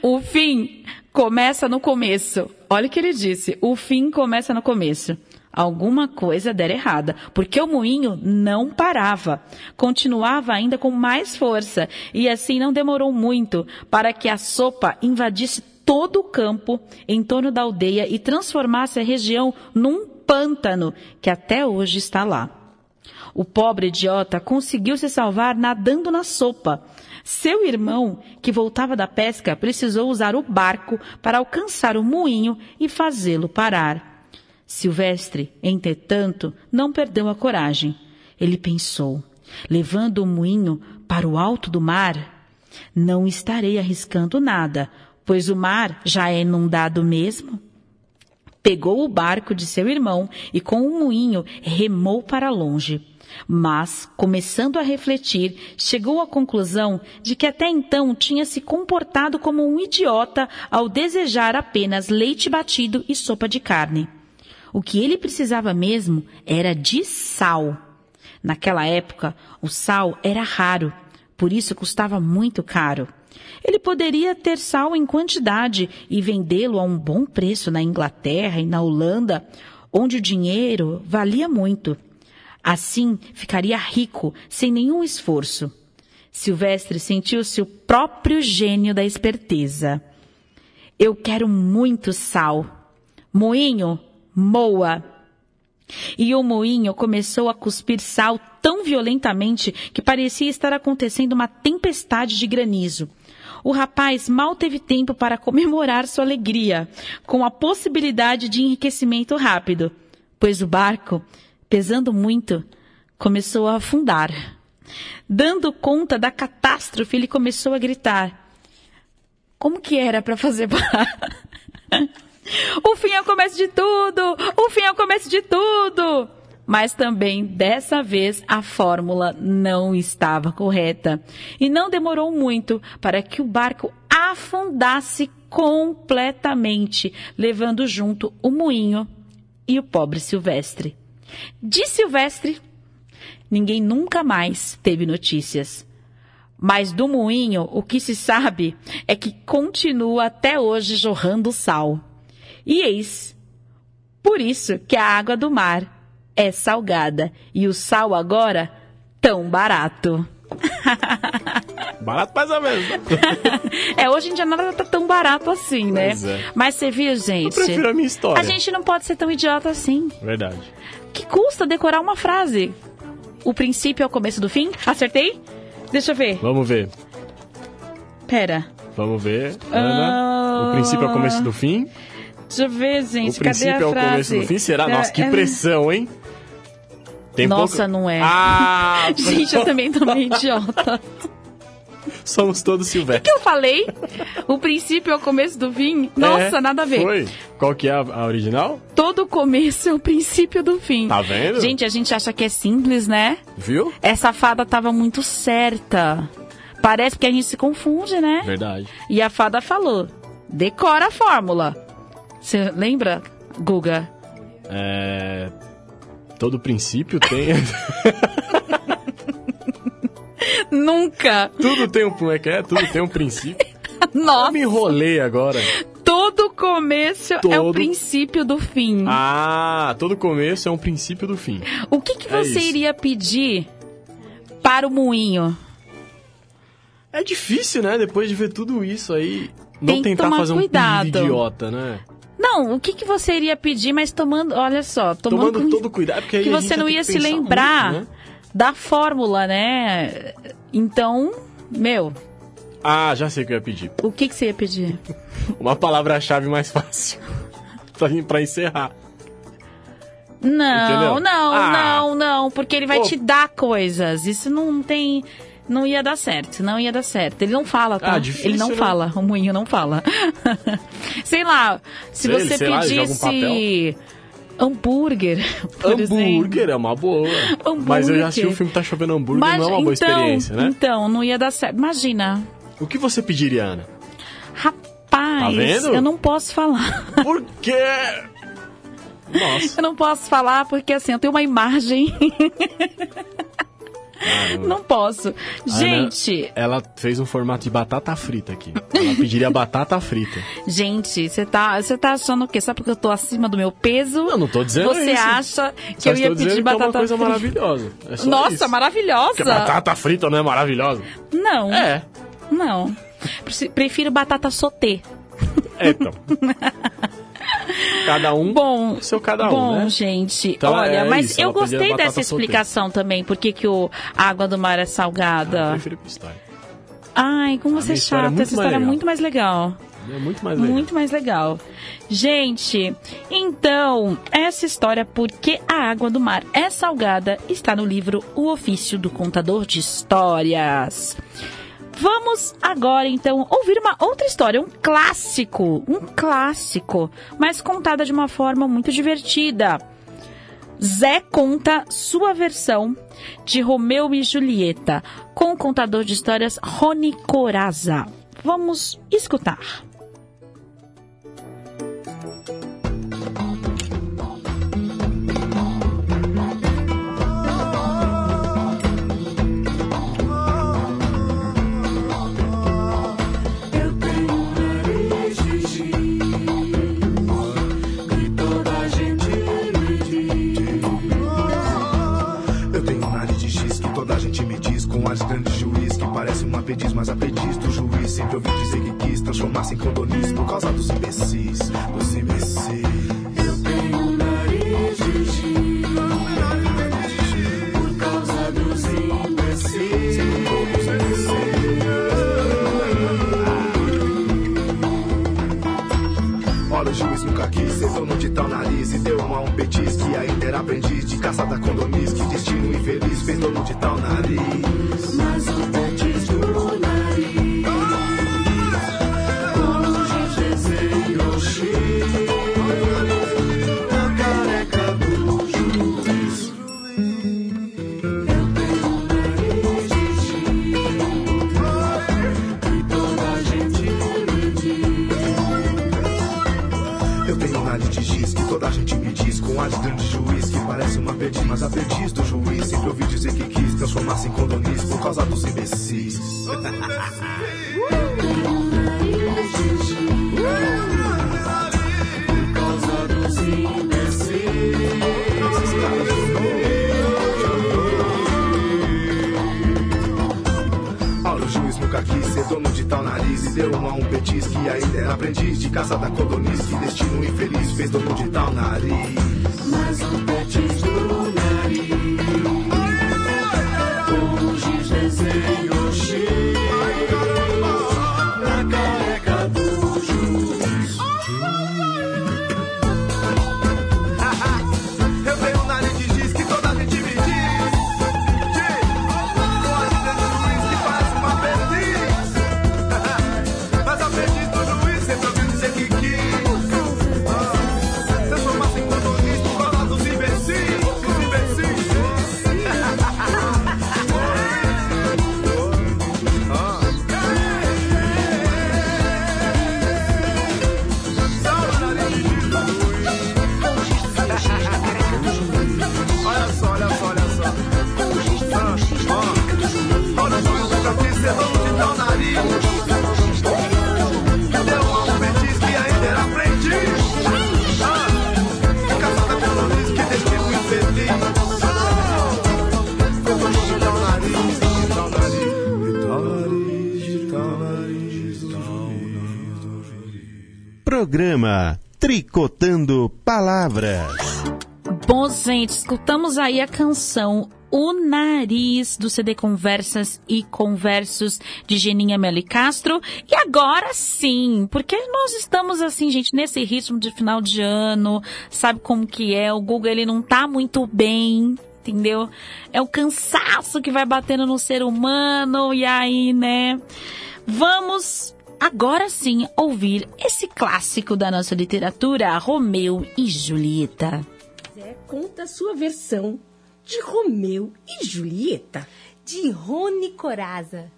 o fim começa no começo. Olha o que ele disse: o fim começa no começo. Alguma coisa dera errada, porque o moinho não parava. Continuava ainda com mais força, e assim não demorou muito para que a sopa invadisse todo o campo em torno da aldeia e transformasse a região num pântano que até hoje está lá. O pobre idiota conseguiu se salvar nadando na sopa. Seu irmão, que voltava da pesca, precisou usar o barco para alcançar o moinho e fazê-lo parar. Silvestre, entretanto, não perdeu a coragem. Ele pensou: levando o moinho para o alto do mar, não estarei arriscando nada, pois o mar já é inundado mesmo. Pegou o barco de seu irmão e com o moinho remou para longe. Mas, começando a refletir, chegou à conclusão de que até então tinha se comportado como um idiota ao desejar apenas leite batido e sopa de carne. O que ele precisava mesmo era de sal. Naquela época, o sal era raro, por isso custava muito caro. Ele poderia ter sal em quantidade e vendê-lo a um bom preço na Inglaterra e na Holanda, onde o dinheiro valia muito. Assim, ficaria rico, sem nenhum esforço. Silvestre sentiu-se o próprio gênio da esperteza. Eu quero muito sal. Moinho, moa. E o moinho começou a cuspir sal tão violentamente que parecia estar acontecendo uma tempestade de granizo. O rapaz mal teve tempo para comemorar sua alegria com a possibilidade de enriquecimento rápido, pois o barco, pesando muito, começou a afundar. Dando conta da catástrofe, ele começou a gritar. Como que era para fazer? *laughs* O fim é o começo de tudo! O fim é o começo de tudo! Mas também, dessa vez, a fórmula não estava correta. E não demorou muito para que o barco afundasse completamente, levando junto o moinho e o pobre Silvestre. De Silvestre, ninguém nunca mais teve notícias. Mas do moinho, o que se sabe é que continua até hoje jorrando sal. E eis, por isso que a água do mar é salgada e o sal agora tão barato. *laughs* Barato mais ou menos. né? *laughs* é, hoje em dia nada tá tão barato assim, né? É. Mas você viu, gente? Eu prefiro a minha história. A gente não pode ser tão idiota assim. Verdade. Que custa decorar uma frase? O princípio é o começo do fim? Acertei? Deixa eu ver. Vamos ver. Pera. Vamos ver. Ana, o princípio é o começo do fim. Deixa eu ver, O gente. Cadê princípio é o frase? começo do fim. Será? Nossa, que É- pressão, hein? Tem Nossa, pouco- não é. Ah! *laughs* gente, eu também tô meio idiota. Somos todos O Silvestre. que eu falei? O princípio é o começo do fim? Nossa, É, nada a ver. Foi? Qual que é a, a original? Todo começo é o princípio do fim. Tá vendo? Gente, a gente acha que é simples, né? Viu? Essa fada tava muito certa. Parece que a gente se confunde, né? Verdade. E a fada falou: decora a fórmula. Você lembra, Guga? É... Todo princípio tem... *laughs* Nunca. Tudo tem um... Como é que é? Tudo tem um princípio. *laughs* Eu Nossa, me enrolei agora. todo começo é o Todo- princípio do fim. Ah, todo começo é um princípio do fim. O que, que é você isso. iria pedir para o moinho? É difícil, né? Depois de ver tudo isso aí, não Tem tentar fazer um cuidado. idiota, né? Não, o que, que você iria pedir, mas tomando, olha só, tomando, Tomando todo cuidado, porque aí que você não ia se lembrar muito, né? da fórmula, né? Então, meu, Ah, já sei o que eu ia pedir. o que, que você ia pedir? *laughs* Uma palavra-chave mais fácil. *laughs* pra, pra encerrar. Não, Entendeu? não, Ah. não, não, porque ele vai Pô. te dar coisas. Isso não tem. Não ia dar certo, não ia dar certo. Ele não fala, tá? Ah, difícil, ele não né? fala, o moinho não fala. *laughs* sei lá, se Sei, você sei lá, pedisse hambúrguer, por exemplo. hambúrguer é uma boa. Mas eu já assisti o filme Tá Chovendo Hambúrguer, Mas, não é uma boa então, experiência, né? Então, não ia dar certo. Imagina, O que você pediria, Ana? rapaz, Tá eu não posso falar. Por quê? *laughs* Nossa. Eu não posso falar porque assim, eu tenho uma imagem. *laughs* não posso. Gente, Ela fez um formato de batata frita aqui. Ela pediria batata frita. *laughs* gente, você tá, você tá achando o quê? Só porque eu tô acima do meu peso? Eu não tô dizendo Você isso. acha que Só eu ia pedir dizendo que é batata uma coisa frita? maravilhosa. É Nossa, isso. maravilhosa. Porque batata frita não é maravilhosa? Não. É. Não. Prefiro batata sotê. É, então. *laughs* Cada um Bom, seu cada um, bom, né? gente. Então, olha, é mas isso, eu gostei dessa solteira. explicação também, porque que o a água do mar é Eu salgada. prefiro pistória. Ai, como você é é chata. muito Essa história é muito mais legal. É muito mais legal. Muito mais legal. Gente, então, essa história Por que a água do mar é salgada está no livro O Ofício do Contador de Histórias. Vamos agora então ouvir uma outra história, um clássico, um clássico, mas contada de uma forma muito divertida. Zé conta sua versão de Romeu e Julieta com o contador de histórias Rony Coraza. Vamos escutar. Um aprendiz Mas aprendiz do juiz. Sempre ouvi dizer que quis transformar-se em condonis Por causa dos imbecis, dos imbecis quis ser dono de tal nariz E deu uma um petis que ainda era aprendiz De caçada condonis Que destino infeliz fez dono de tal nariz Mas o petis do nariz de grande juiz que parece uma aprendiz Mas aprendiz do juiz Sempre ouvi dizer que quis transformar-se em condonis Por causa dos imbecis. Por dono de tal nariz deu uma um petis que ainda era aprendiz De caçada condonis Que destino infeliz fez dono de tal nariz. Mas o petis Programa Tricotando Palavras. Bom, gente, escutamos aí a canção O Nariz do CD Conversas e Conversos de Geninha Meli Castro. E agora sim, porque nós estamos assim, gente, nesse ritmo de final de ano, sabe como que é? O Google ele não tá muito bem, entendeu? É o cansaço que vai batendo no ser humano e aí, né? Vamos agora sim ouvir esse clássico da nossa literatura, Romeu e Julieta. Zé conta a sua versão de Romeu e Julieta, de Rony Coraza.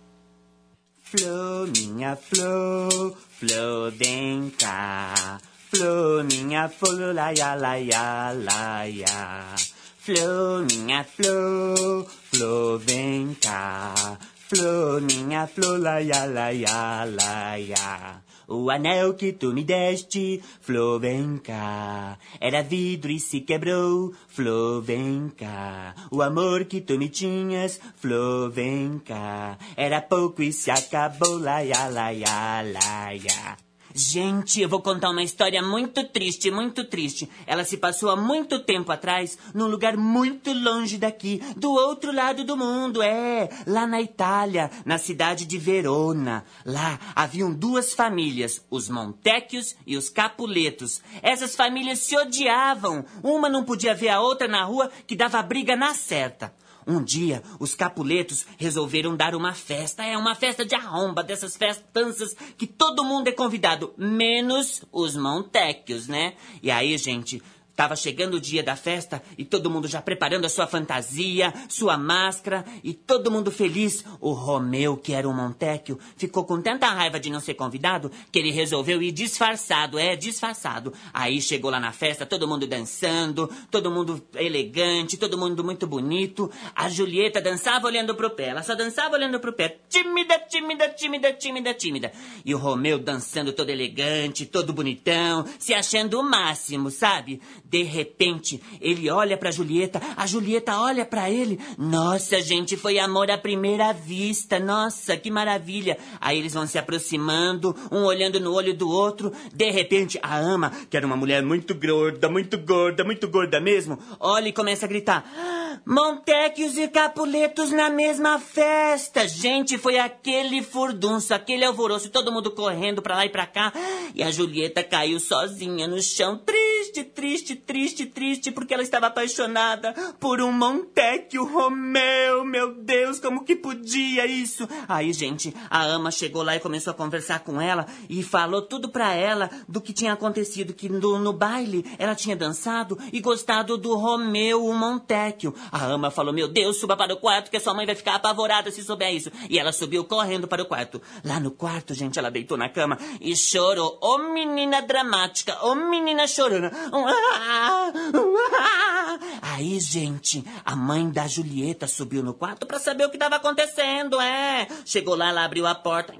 Flor, minha flor, flor vem cá. Flor, minha flor, laia, laia, laia. Flor, minha flor, flor vem cá. Flor, minha flor, laia, laia, laia. O anel que tu me deste, flor, vem cá. Era vidro e se quebrou, flor, vem cá. O amor que tu me tinhas, flor, vem cá. Era pouco e se acabou, laia, laia, laia. Gente, eu vou contar uma história muito triste, muito triste. Ela se passou há muito tempo atrás, num lugar muito longe daqui, do outro lado do mundo, é, lá na Itália, na cidade de Verona. Lá haviam duas famílias, os Montecchios e os Capuletos. Essas famílias se odiavam. Uma não podia ver a outra na rua que dava briga na certa. Um dia, os capuletos resolveram dar uma festa. É uma festa de arromba, dessas festanças que todo mundo é convidado, menos os Montecchios, né? E aí, gente, Tava chegando o dia da festa e todo mundo já preparando a sua fantasia, sua máscara e todo mundo feliz. O Romeu, que era o Montecchio, ficou com tanta raiva de não ser convidado que ele resolveu ir disfarçado, é, disfarçado. Aí chegou lá na festa, todo mundo dançando, todo mundo elegante, todo mundo muito bonito. A Julieta dançava olhando pro pé, ela só dançava olhando pro pé. Tímida, tímida, tímida, tímida, tímida. E o Romeu dançando todo elegante, todo bonitão, se achando o máximo, sabe? De repente, ele olha pra Julieta, a Julieta olha pra ele. Nossa, gente, foi amor à primeira vista. Nossa, que maravilha. Aí eles vão se aproximando, um olhando no olho do outro. De repente, a ama, que era uma mulher muito gorda, muito gorda, muito gorda mesmo, olha e começa a gritar: Montecchios e Capuletos na mesma festa. Gente, foi aquele furdunço, aquele alvoroço, todo mundo correndo pra lá e pra cá. E a Julieta caiu sozinha no chão, triste, triste, triste, triste, porque ela estava apaixonada por um Montecchio Romeu. Meu Deus, como que podia isso? Aí, gente, a ama chegou lá e começou a conversar com ela e falou tudo pra ela do que tinha acontecido, que no, no baile ela tinha dançado e gostado do Romeu, o Montecchio. A ama falou, meu Deus, suba para o quarto que a sua mãe vai ficar apavorada se souber isso. E ela subiu correndo para o quarto. Lá no quarto, gente, ela deitou na cama e chorou. Ô menina dramática, ô menina chorando. Um, ah, ah. *laughs* Aí, gente, a mãe da Julieta subiu no quarto pra saber o que estava acontecendo, é. Chegou lá, ela abriu a porta.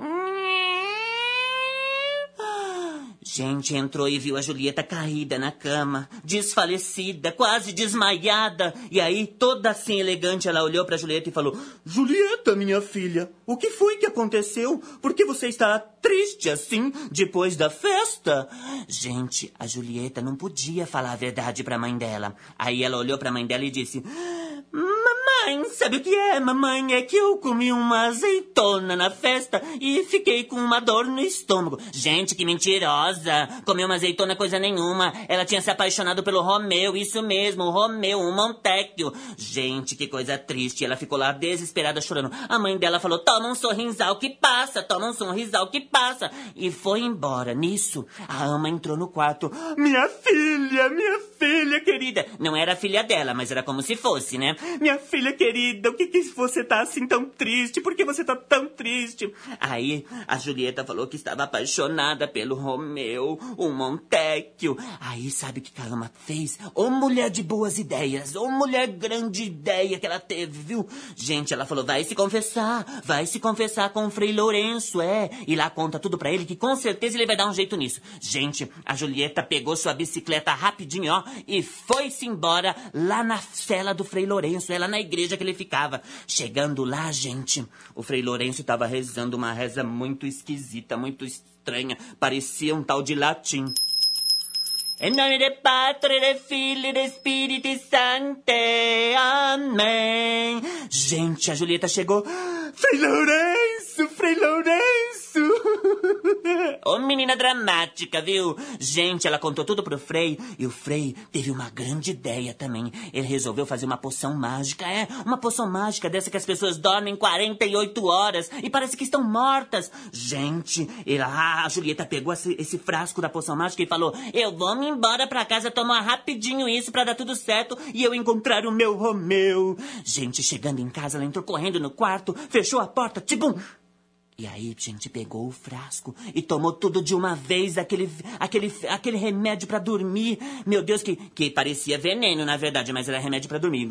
Gente, entrou e viu a Julieta caída na cama, desfalecida, quase desmaiada. E aí, toda assim elegante, ela olhou pra Julieta e falou: Julieta, minha filha, o que foi que aconteceu? Por que você está triste assim depois da festa? Gente, a Julieta não podia falar a verdade pra mãe dela. Aí ela olhou pra mãe dela e disse: Mamãe, sabe o que é, mamãe? É que eu comi uma azeitona na festa e fiquei com uma dor no estômago. Gente, que mentirosa! Comeu uma azeitona coisa nenhuma. Ela tinha se apaixonado pelo Romeu, isso mesmo, o Romeu, o Montecchio. Gente, que coisa triste. Ela ficou lá desesperada chorando. A mãe dela falou: toma um sorrisal que passa, toma um sorrisal que passa. E foi embora. Nisso, a ama entrou no quarto. Minha filha, minha filha querida. Não era a filha dela, mas era como se fosse, né? Minha filha querida, o que que você tá assim tão triste? Por que você tá tão triste? Aí a Julieta falou que estava apaixonada pelo Romeu, o Montecchio. Aí sabe o que a ama fez? Ô mulher de boas ideias, ô mulher grande ideia que ela teve, viu? Gente, ela falou, vai se confessar, vai se confessar com o Frei Lourenço, é. E lá conta tudo pra ele que com certeza ele vai dar um jeito nisso. Gente, a Julieta pegou sua bicicleta rapidinho, ó, e foi-se embora lá na cela do Frei Lourenço, é lá na igreja que ele ficava. Chegando lá, gente, o Frei Lourenço estava rezando uma reza muito esquisita, muito estranha. Parecia um tal de latim. Em nome de Patre, de Filho e de Espírito Santo. Amém. Gente, a Julieta chegou. Frei Lourenço, Frei Lourenço. Ô menina dramática, viu? Gente, ela contou tudo pro Frei e o Frei teve uma grande ideia também. Ele resolveu fazer uma poção mágica. É, uma poção mágica dessa que as pessoas dormem 48 horas e parece que estão mortas. Gente, ela, a Julieta pegou esse, esse frasco da poção mágica e falou: Eu vou me embora pra casa tomar rapidinho isso pra dar tudo certo e eu encontrar o meu Romeu. Gente, chegando em casa, ela entrou correndo no quarto, fechou a porta, tibum! E aí, gente, pegou o frasco e tomou tudo de uma vez, aquele, aquele, aquele remédio pra dormir. Meu Deus, que, que parecia veneno, na verdade, mas era remédio pra dormir.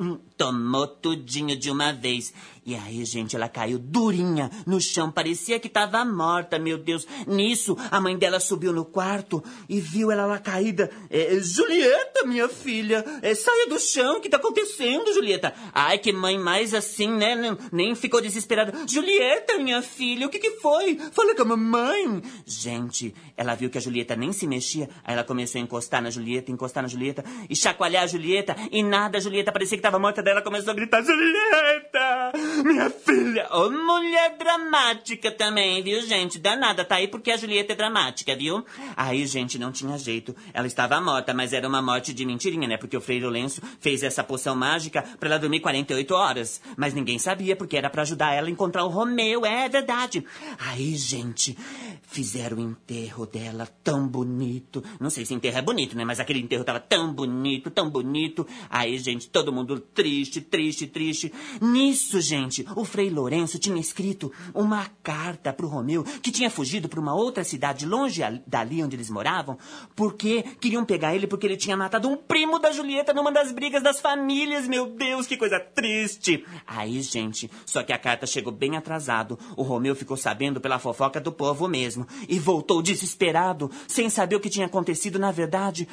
Hum, Tomou tudinho de uma vez. E aí, gente, ela caiu durinha no chão, parecia que tava morta, meu Deus. Nisso, a mãe dela subiu no quarto e viu ela lá caída. É, Julieta, minha filha, é, saia do chão, o que tá acontecendo, Julieta? Ai, que mãe mais assim, né? Nem, nem ficou desesperada. Julieta, minha filha, o que que foi? Fala com a mamãe. Gente, ela viu que a Julieta nem se mexia, aí ela começou a encostar na Julieta, encostar na Julieta e chacoalhar a Julieta e nada, a Julieta parecia que tava morta dela, começou a gritar, Julieta! Minha filha! Ô, mulher dramática também, viu, gente? Danada, tá aí porque a Julieta é dramática, viu? Aí, gente, não tinha jeito. Ela estava morta, mas era uma morte de mentirinha, né? Porque o Frei Lourenço fez essa poção mágica pra ela dormir 48 horas. Mas ninguém sabia, porque era pra ajudar ela a encontrar o Romeu, é verdade. Aí, gente, fizeram o enterro dela tão bonito. Não sei se enterro é bonito, né? Mas aquele enterro tava tão bonito, tão bonito. Aí, gente, todo mundo triste, triste, triste. Nisso, gente, o Frei Lourenço tinha escrito uma carta pro Romeu, que tinha fugido para uma outra cidade longe al- dali onde eles moravam, porque queriam pegar ele porque ele tinha matado um primo da Julieta numa das brigas das famílias. Meu Deus, que coisa triste. Aí, gente, só que a carta chegou bem atrasado. O Romeu ficou sabendo pela fofoca do povo mesmo e voltou desesperado, sem saber o que tinha acontecido na verdade,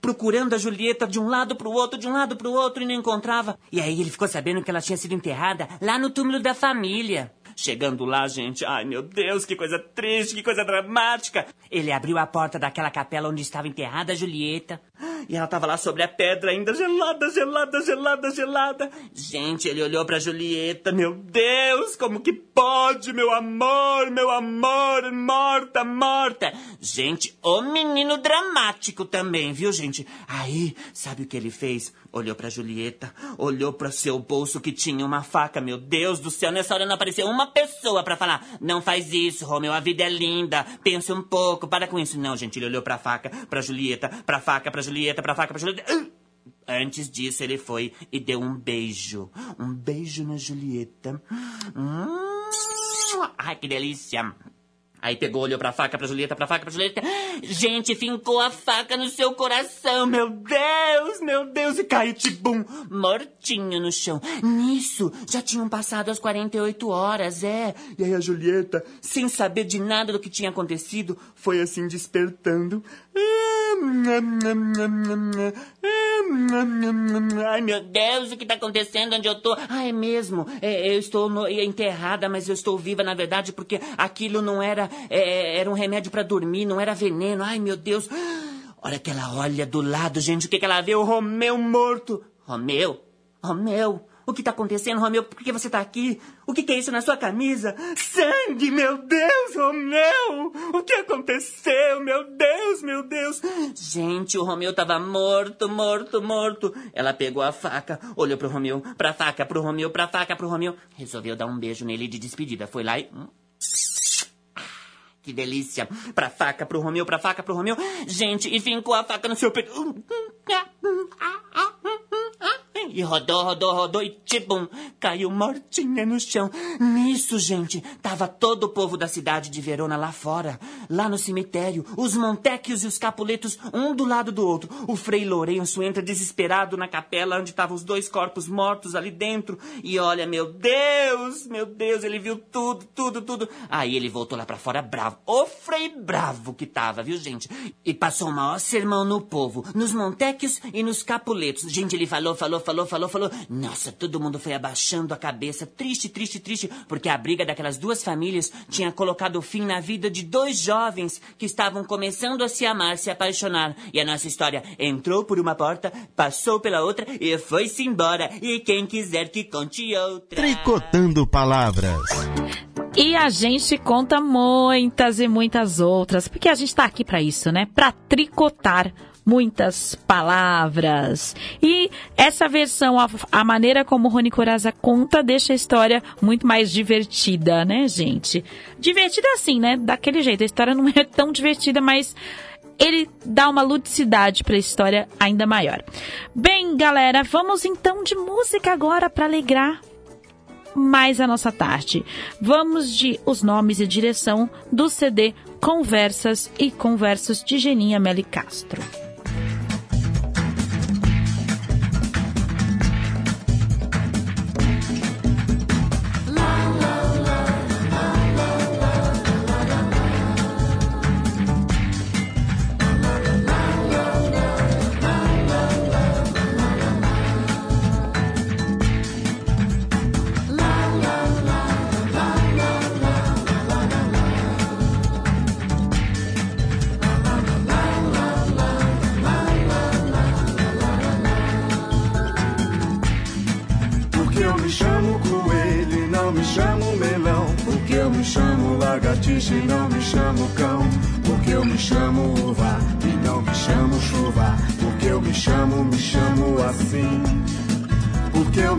procurando a Julieta de um lado pro outro, de um lado pro outro e não encontrava. E aí ele ficou sabendo que ela tinha sido enterrada lá no túmulo da família. Chegando lá, gente, ai meu Deus, que coisa triste, que coisa dramática. Ele abriu a porta daquela capela onde estava enterrada a Julieta. E ela estava lá sobre a pedra, ainda gelada, gelada, gelada, gelada. Gente, ele olhou pra Julieta. Meu Deus, como que pode, meu amor, meu amor, morta, morta. Gente, o menino dramático também, viu, gente? Aí, sabe o que ele fez? Olhou pra Julieta, olhou pra seu bolso que tinha uma faca. Meu Deus do céu, nessa hora não apareceu uma pessoa pra falar: Não faz isso, Romeu, a vida é linda. Pense um pouco, para com isso. Não, gente, ele olhou pra faca, pra Julieta, pra faca, pra Julieta, pra faca, pra Julieta. Antes disso, ele foi e deu um beijo. Um beijo na Julieta. Hum, ai, que delícia. Aí pegou, olhou pra faca, pra Julieta, pra faca, pra Julieta. Gente, fincou a faca no seu coração. Meu Deus, meu Deus. E caiu, tibum, mortinho no chão. Nisso, já tinham passado as 48 horas, é. E aí a Julieta, sem saber de nada do que tinha acontecido, foi assim despertando. Ai, meu Deus, o que tá acontecendo? Onde eu tô? Ah, é mesmo. É, eu estou no- enterrada, mas eu estou viva, na verdade, porque aquilo não era... é, era um remédio pra dormir, não era veneno. Ai, meu Deus. Olha que ela olha do lado, gente. O que, que ela vê? O Romeu morto. Romeu? Romeu? O que tá acontecendo, Romeu? Por que você tá aqui? O que, que é isso na sua camisa? Sangue, meu Deus, Romeu! O que aconteceu? Meu Deus, meu Deus! Gente, o Romeu tava morto, morto, morto. Ela pegou a faca, olhou pro Romeu, pra faca, pro Romeu, pra faca, pro Romeu. Resolveu dar um beijo nele de despedida. Foi lá e. hum, que delícia. Pra faca, pro Romeu, pra faca, pro Romeu. Gente, e fincou a faca no seu peito. E rodou, rodou, rodou e tibum, caiu mortinha no chão. Nisso, gente, tava todo o povo da cidade de Verona lá fora, lá no cemitério, os Montequios e os Capuletos, um do lado do outro. O Frei Lourenço entra desesperado na capela onde estavam os dois corpos mortos ali dentro. E olha, meu Deus, meu Deus, ele viu tudo, tudo, tudo. Aí ele voltou lá pra fora bravo. O Frei bravo que tava, viu, gente? E passou o maior sermão no povo, nos Montequios e nos Capuletos. Gente, ele falou, falou, falou, falou, falou. Nossa, todo mundo foi abaixando a cabeça, triste, triste, triste, porque a briga daquelas duas famílias tinha colocado fim na vida de dois jovens que estavam começando a se amar, se apaixonar. E a nossa história entrou por uma porta, passou pela outra e foi-se embora. E quem quiser que conte outra. Tricotando palavras. E a gente conta muitas e muitas outras, porque a gente tá aqui para isso, né? Para tricotar muitas palavras. E essa versão, a, a maneira como Rony Coraza conta, deixa a história muito mais divertida, né, gente? Divertida assim, né? Daquele jeito. A história não *laughs* é tão divertida, mas ele dá uma ludicidade para a história ainda maior. Bem, galera, vamos então de música agora para alegrar mais a nossa tarde. Vamos de os nomes e direção do CD Conversas e Conversos de Geninha Meli Castro.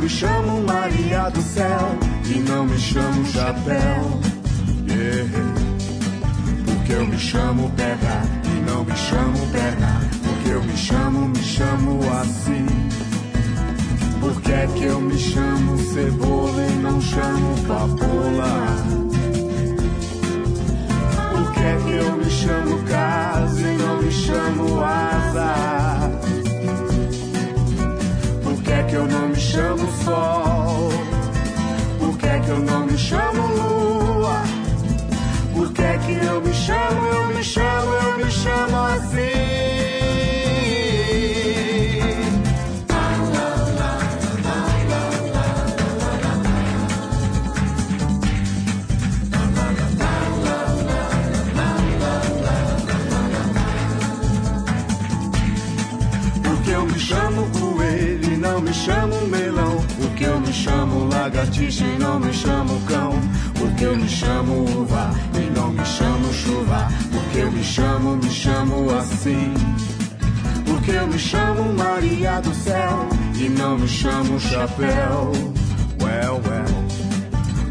Me chamo Maria do Céu e não me chamo Chapéu. Yeah. Porque eu me chamo Pedra e não me chamo Perna. Porque eu me chamo, me chamo assim. Por que é que eu me chamo Cebola e não chamo Papoula? Por que é que eu me chamo Casa e não me chamo Asa? Que eu não me chamo Sol? Por que é que eu não me chamo Lua? Por que é que eu me chamo, eu me chamo, eu me chamo assim? Lagartixa e não me chamo cão. Porque eu me chamo uva e não me chamo chuva. Porque eu me chamo, me chamo assim. Porque eu me chamo Maria do Céu e não me chamo chapéu. Well, well.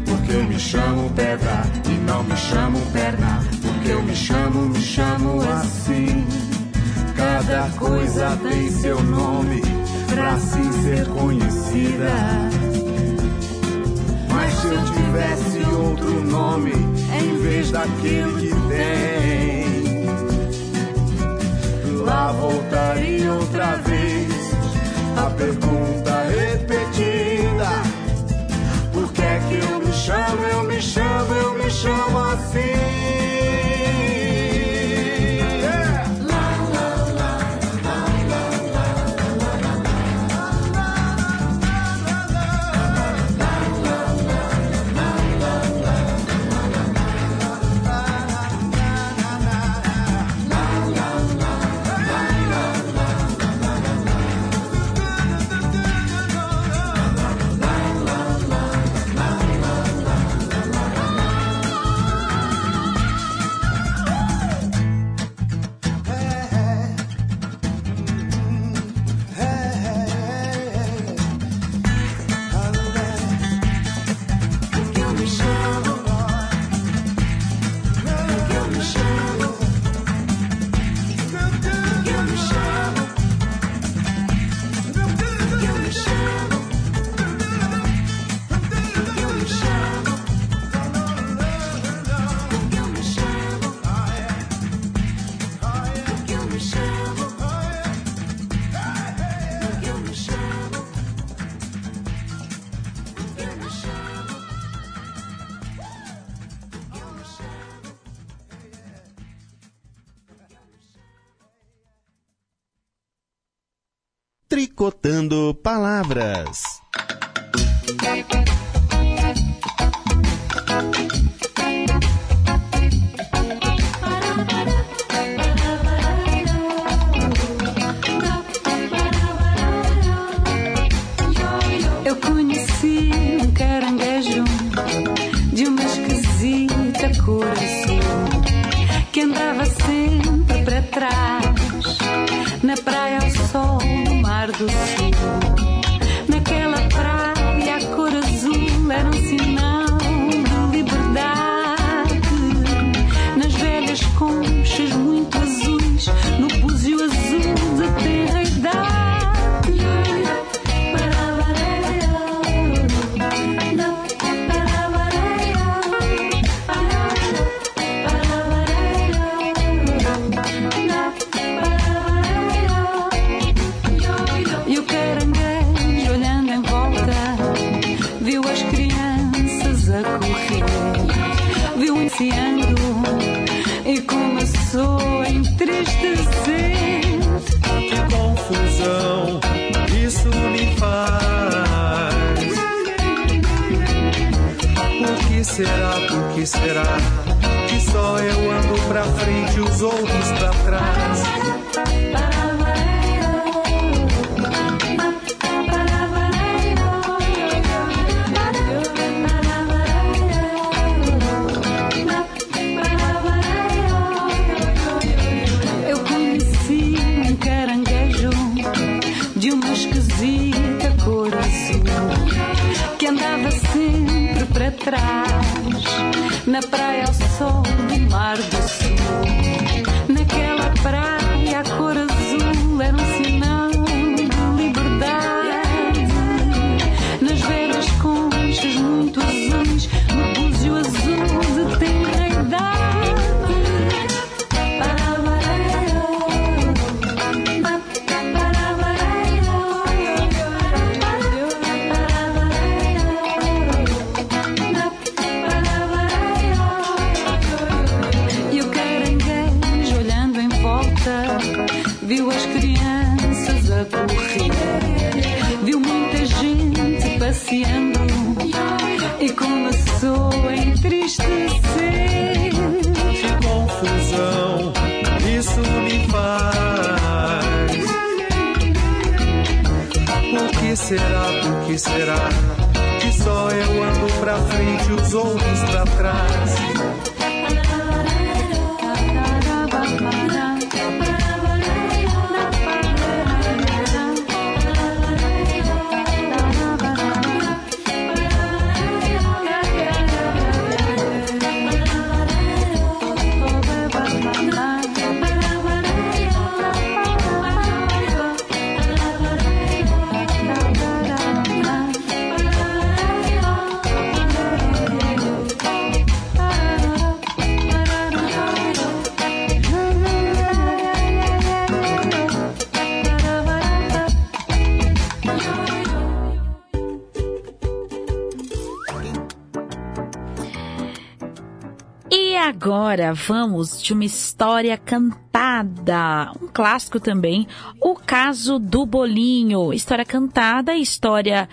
Porque eu me chamo pedra e não me chamo perna. Porque eu me chamo, me chamo assim. Cada coisa tem seu nome pra assim ser conhecida. Nome em vez daquele que tem, Trocando Palavras. Crianças a correr, viu o anciano e começou a entristecer. Que confusão isso me faz. Por que será, por que será que só eu ando pra frente e os outros pra trás? Os outros pra trás. Agora vamos de uma história cantada, um clássico também, o caso do bolinho. História cantada, história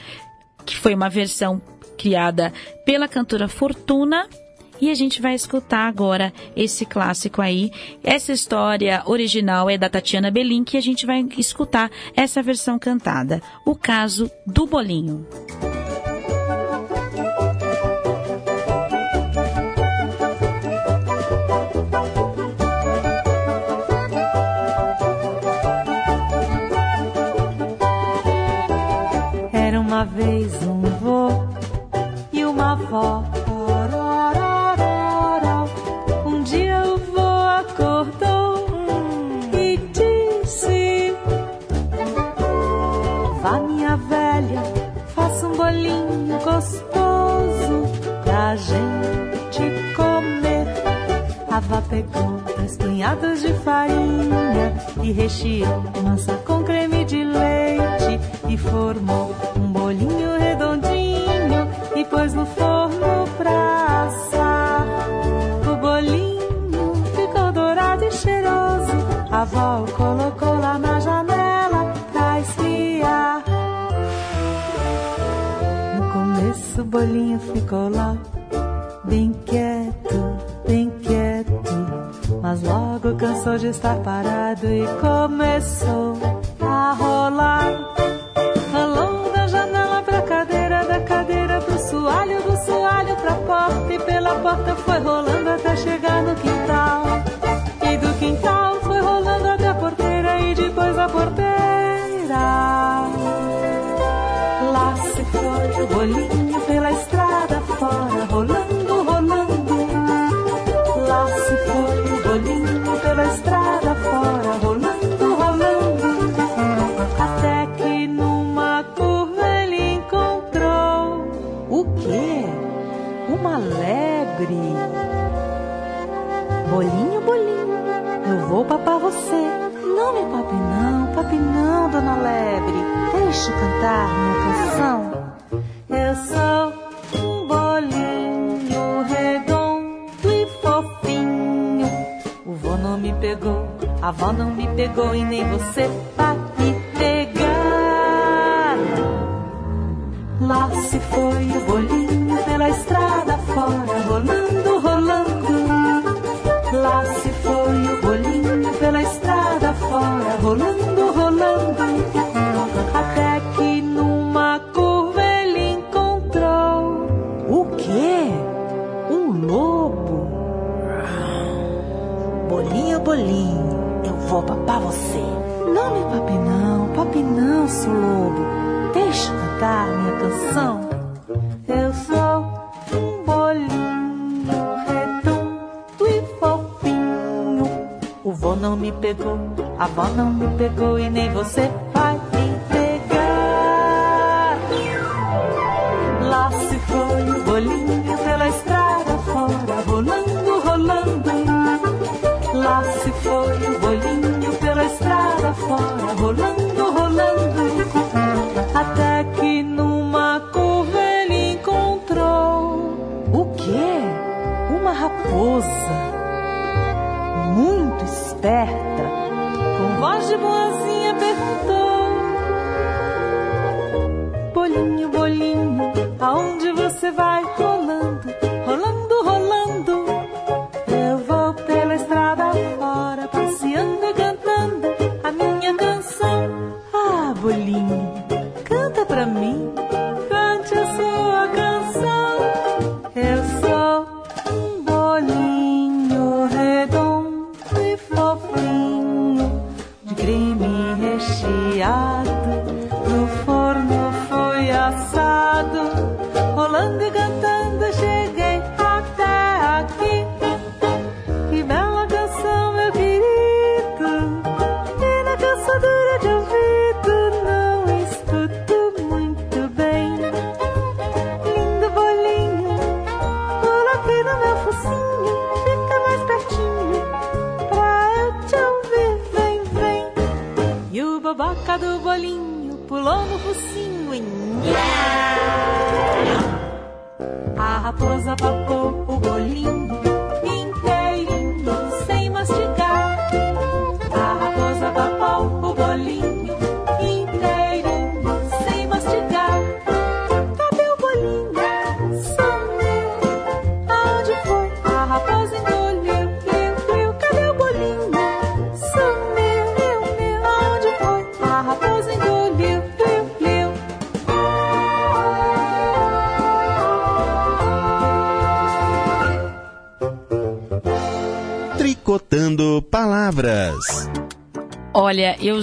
que foi uma versão criada pela cantora Fortuna. E a gente vai escutar agora esse clássico aí. Essa história original é da Tatiana Belin, que a gente vai escutar essa versão cantada. O caso do bolinho. Era Um dia o vô acordou e disse: Vá, minha velha, faça um bolinho gostoso pra gente comer. A avó pegou três punhados de farinha e recheou massa com creme de leite e formou Colocou lá na janela pra esfriar. No começo o bolinho ficou lá, bem quieto, bem quieto. Mas logo cansou de estar parado e começou a rolar. Rolou da janela pra cadeira, da cadeira pro soalho, do soalho pra porta e pela porta foi rolando até chegar no quintal. Eu cantar minha canção. Eu sou um bolinho redondo e fofinho. O vô não me pegou, a avó não me pegou e nem você Eu vou papar você. Não me pape não, pape não, seu lobo. Deixa eu cantar minha canção. Eu sou um bolinho redondo e fofinho. O vô não me pegou, a vó não me pegou e nem você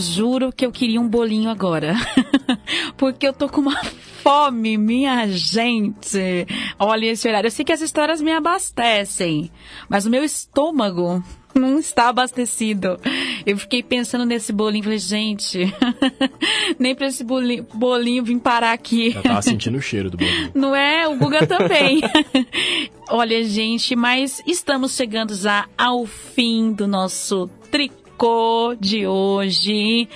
juro que eu queria um bolinho agora. *laughs* Porque eu tô com uma fome, minha gente. Olha esse horário. Eu sei que as histórias me abastecem, mas o meu estômago *laughs* não está abastecido. Eu fiquei pensando nesse bolinho, falei, gente, *laughs* nem pra esse bolinho, bolinho vir parar aqui. Já tava sentindo o cheiro do bolinho. Não é? O Guga também. Olha, gente, mas estamos chegando já ao fim do nosso tricô de hoje.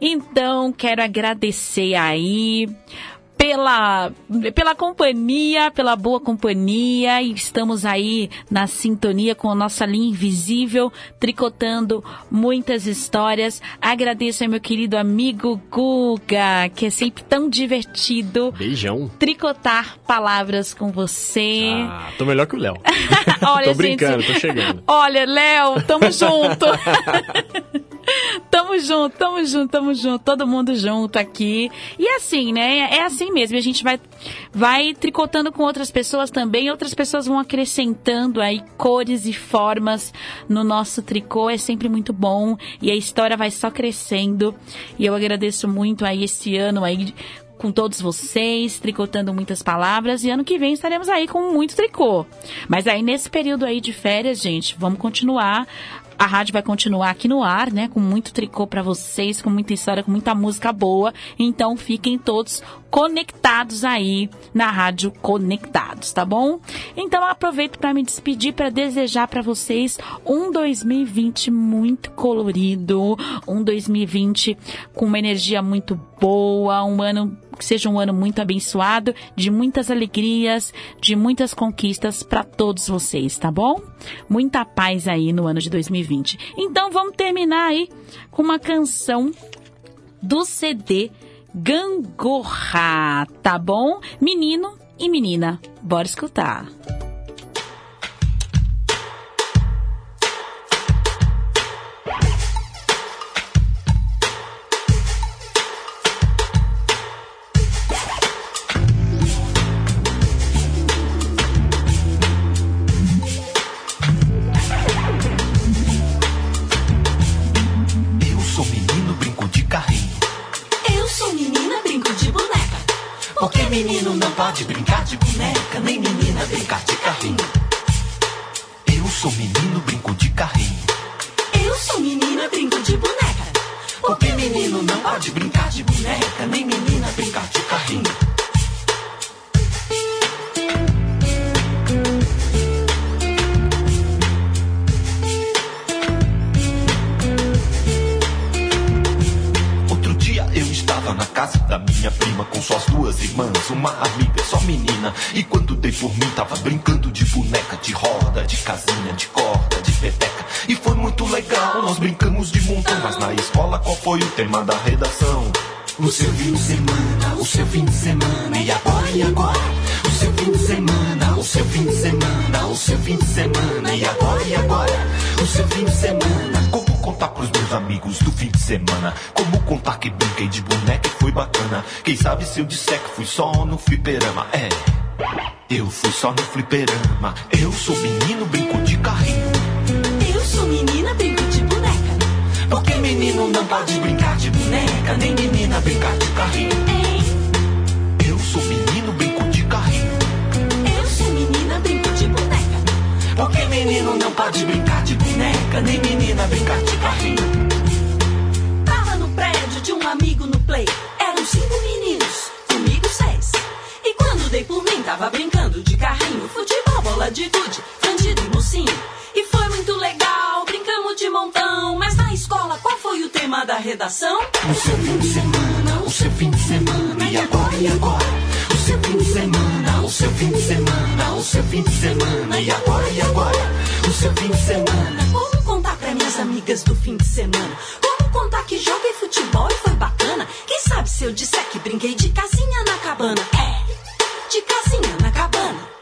Então, quero agradecer aí pela, pela companhia, pela boa companhia. E estamos aí na sintonia com a nossa linha invisível, tricotando muitas histórias. Agradeço ao meu querido amigo Guga, que é sempre tão divertido Beijão. tricotar palavras com você. Ah, tô melhor que o Léo. *laughs* Olha, tô brincando, gente, tô chegando. Olha, Léo, tamo junto. *laughs* tamo junto, tamo junto, tamo junto, todo mundo junto aqui. E assim, né? É assim mesmo. A gente vai, vai tricotando com outras pessoas também. Outras pessoas vão acrescentando aí cores e formas no nosso tricô. É sempre muito bom. E a história vai só crescendo. E eu agradeço muito aí esse ano aí com todos vocês, tricotando muitas palavras. E ano que vem estaremos aí com muito tricô. Mas aí nesse período aí de férias, gente, vamos continuar. A rádio vai continuar aqui no ar, né? Com muito tricô para vocês, com muita história, com muita música boa. Então fiquem todos conectados aí na rádio Conectados, tá bom? Então aproveito para me despedir, para desejar para vocês um 2020 muito colorido, um 2020 com uma energia muito boa, um ano que seja um ano muito abençoado, de muitas alegrias, de muitas conquistas para todos vocês, tá bom? Muita paz aí no ano de 2020. Então vamos terminar aí com uma canção do CD Gangorra, tá bom? Menino e menina, bora escutar. Menino não pode brincar de boneca, nem menina brincar de carrinho. Eu sou menino, brinco de carrinho. Eu sou menina, brinco de boneca. Porque menino não pode brincar de boneca, nem menina brincar de carrinho. Outro dia eu estava na casa da minha prima com suas duas irmãs, uma amiga, só menina. E quando dei por mim, tava brincando de boneca, de roda, de casinha, de corda, de peteca. E foi muito legal, nós brincamos de montão. Mas na escola, qual foi o tema da redação? O seu fim de semana, o seu fim de semana, e agora, e agora? O seu fim de semana, o seu fim de semana, o seu fim de semana, e agora, e agora? O seu fim de semana, contar pros meus amigos do fim de semana? Como contar que brinquei de boneca e foi bacana? Quem sabe se eu disser que fui só no fliperama? É, eu fui só no fliperama. Eu sou menino, brinco de carrinho. Eu sou menina, brinco de boneca. Porque menino não pode brincar de boneca, nem menina brincar de carrinho. Eu sou menino, Porque menino não pode brincar de boneca, nem menina brincar de carrinho. Tava no prédio de um amigo no play. Eram cinco meninos, comigo seis. E quando dei por mim, tava brincando de carrinho, futebol, bola de gude, bandido e mocinho. E foi muito legal, brincamos de montão. Mas na escola, qual foi o tema da redação? O seu fim de semana, o seu fim de semana, e agora, e agora? O seu fim de semana, o seu fim de semana, o seu fim de semana, e agora, e agora? O seu fim de semana. Como contar pra minhas amigas do fim de semana? Como contar que joguei futebol e foi bacana? Quem sabe se eu disser que brinquei de casinha na cabana? É, de casinha na cabana.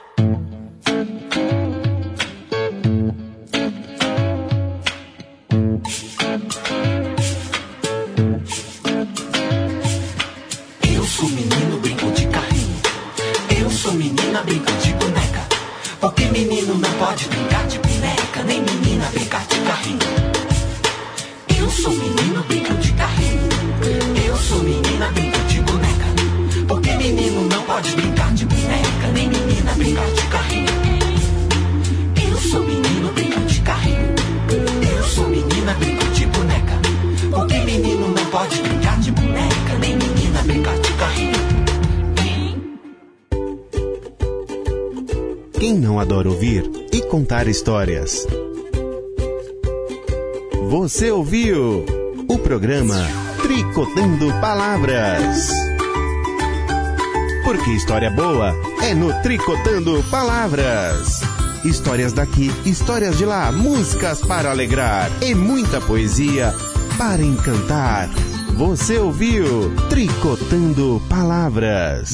Menino não pode brincar de boneca, nem menina brincar de carrinho. Eu sou menino, brinco de carrinho. Eu sou menina, brinco de boneca. Porque menino não pode brincar de boneca, nem menina brincar de carrinho. Eu sou menino, brinco de carrinho. Eu sou menina, brinco de boneca. Porque menino não pode Quem não adora ouvir e contar histórias? Você ouviu o programa Tricotando Palavras. Porque história boa é no Tricotando Palavras. Histórias daqui, histórias de lá, músicas para alegrar e muita poesia para encantar. Você ouviu Tricotando Palavras.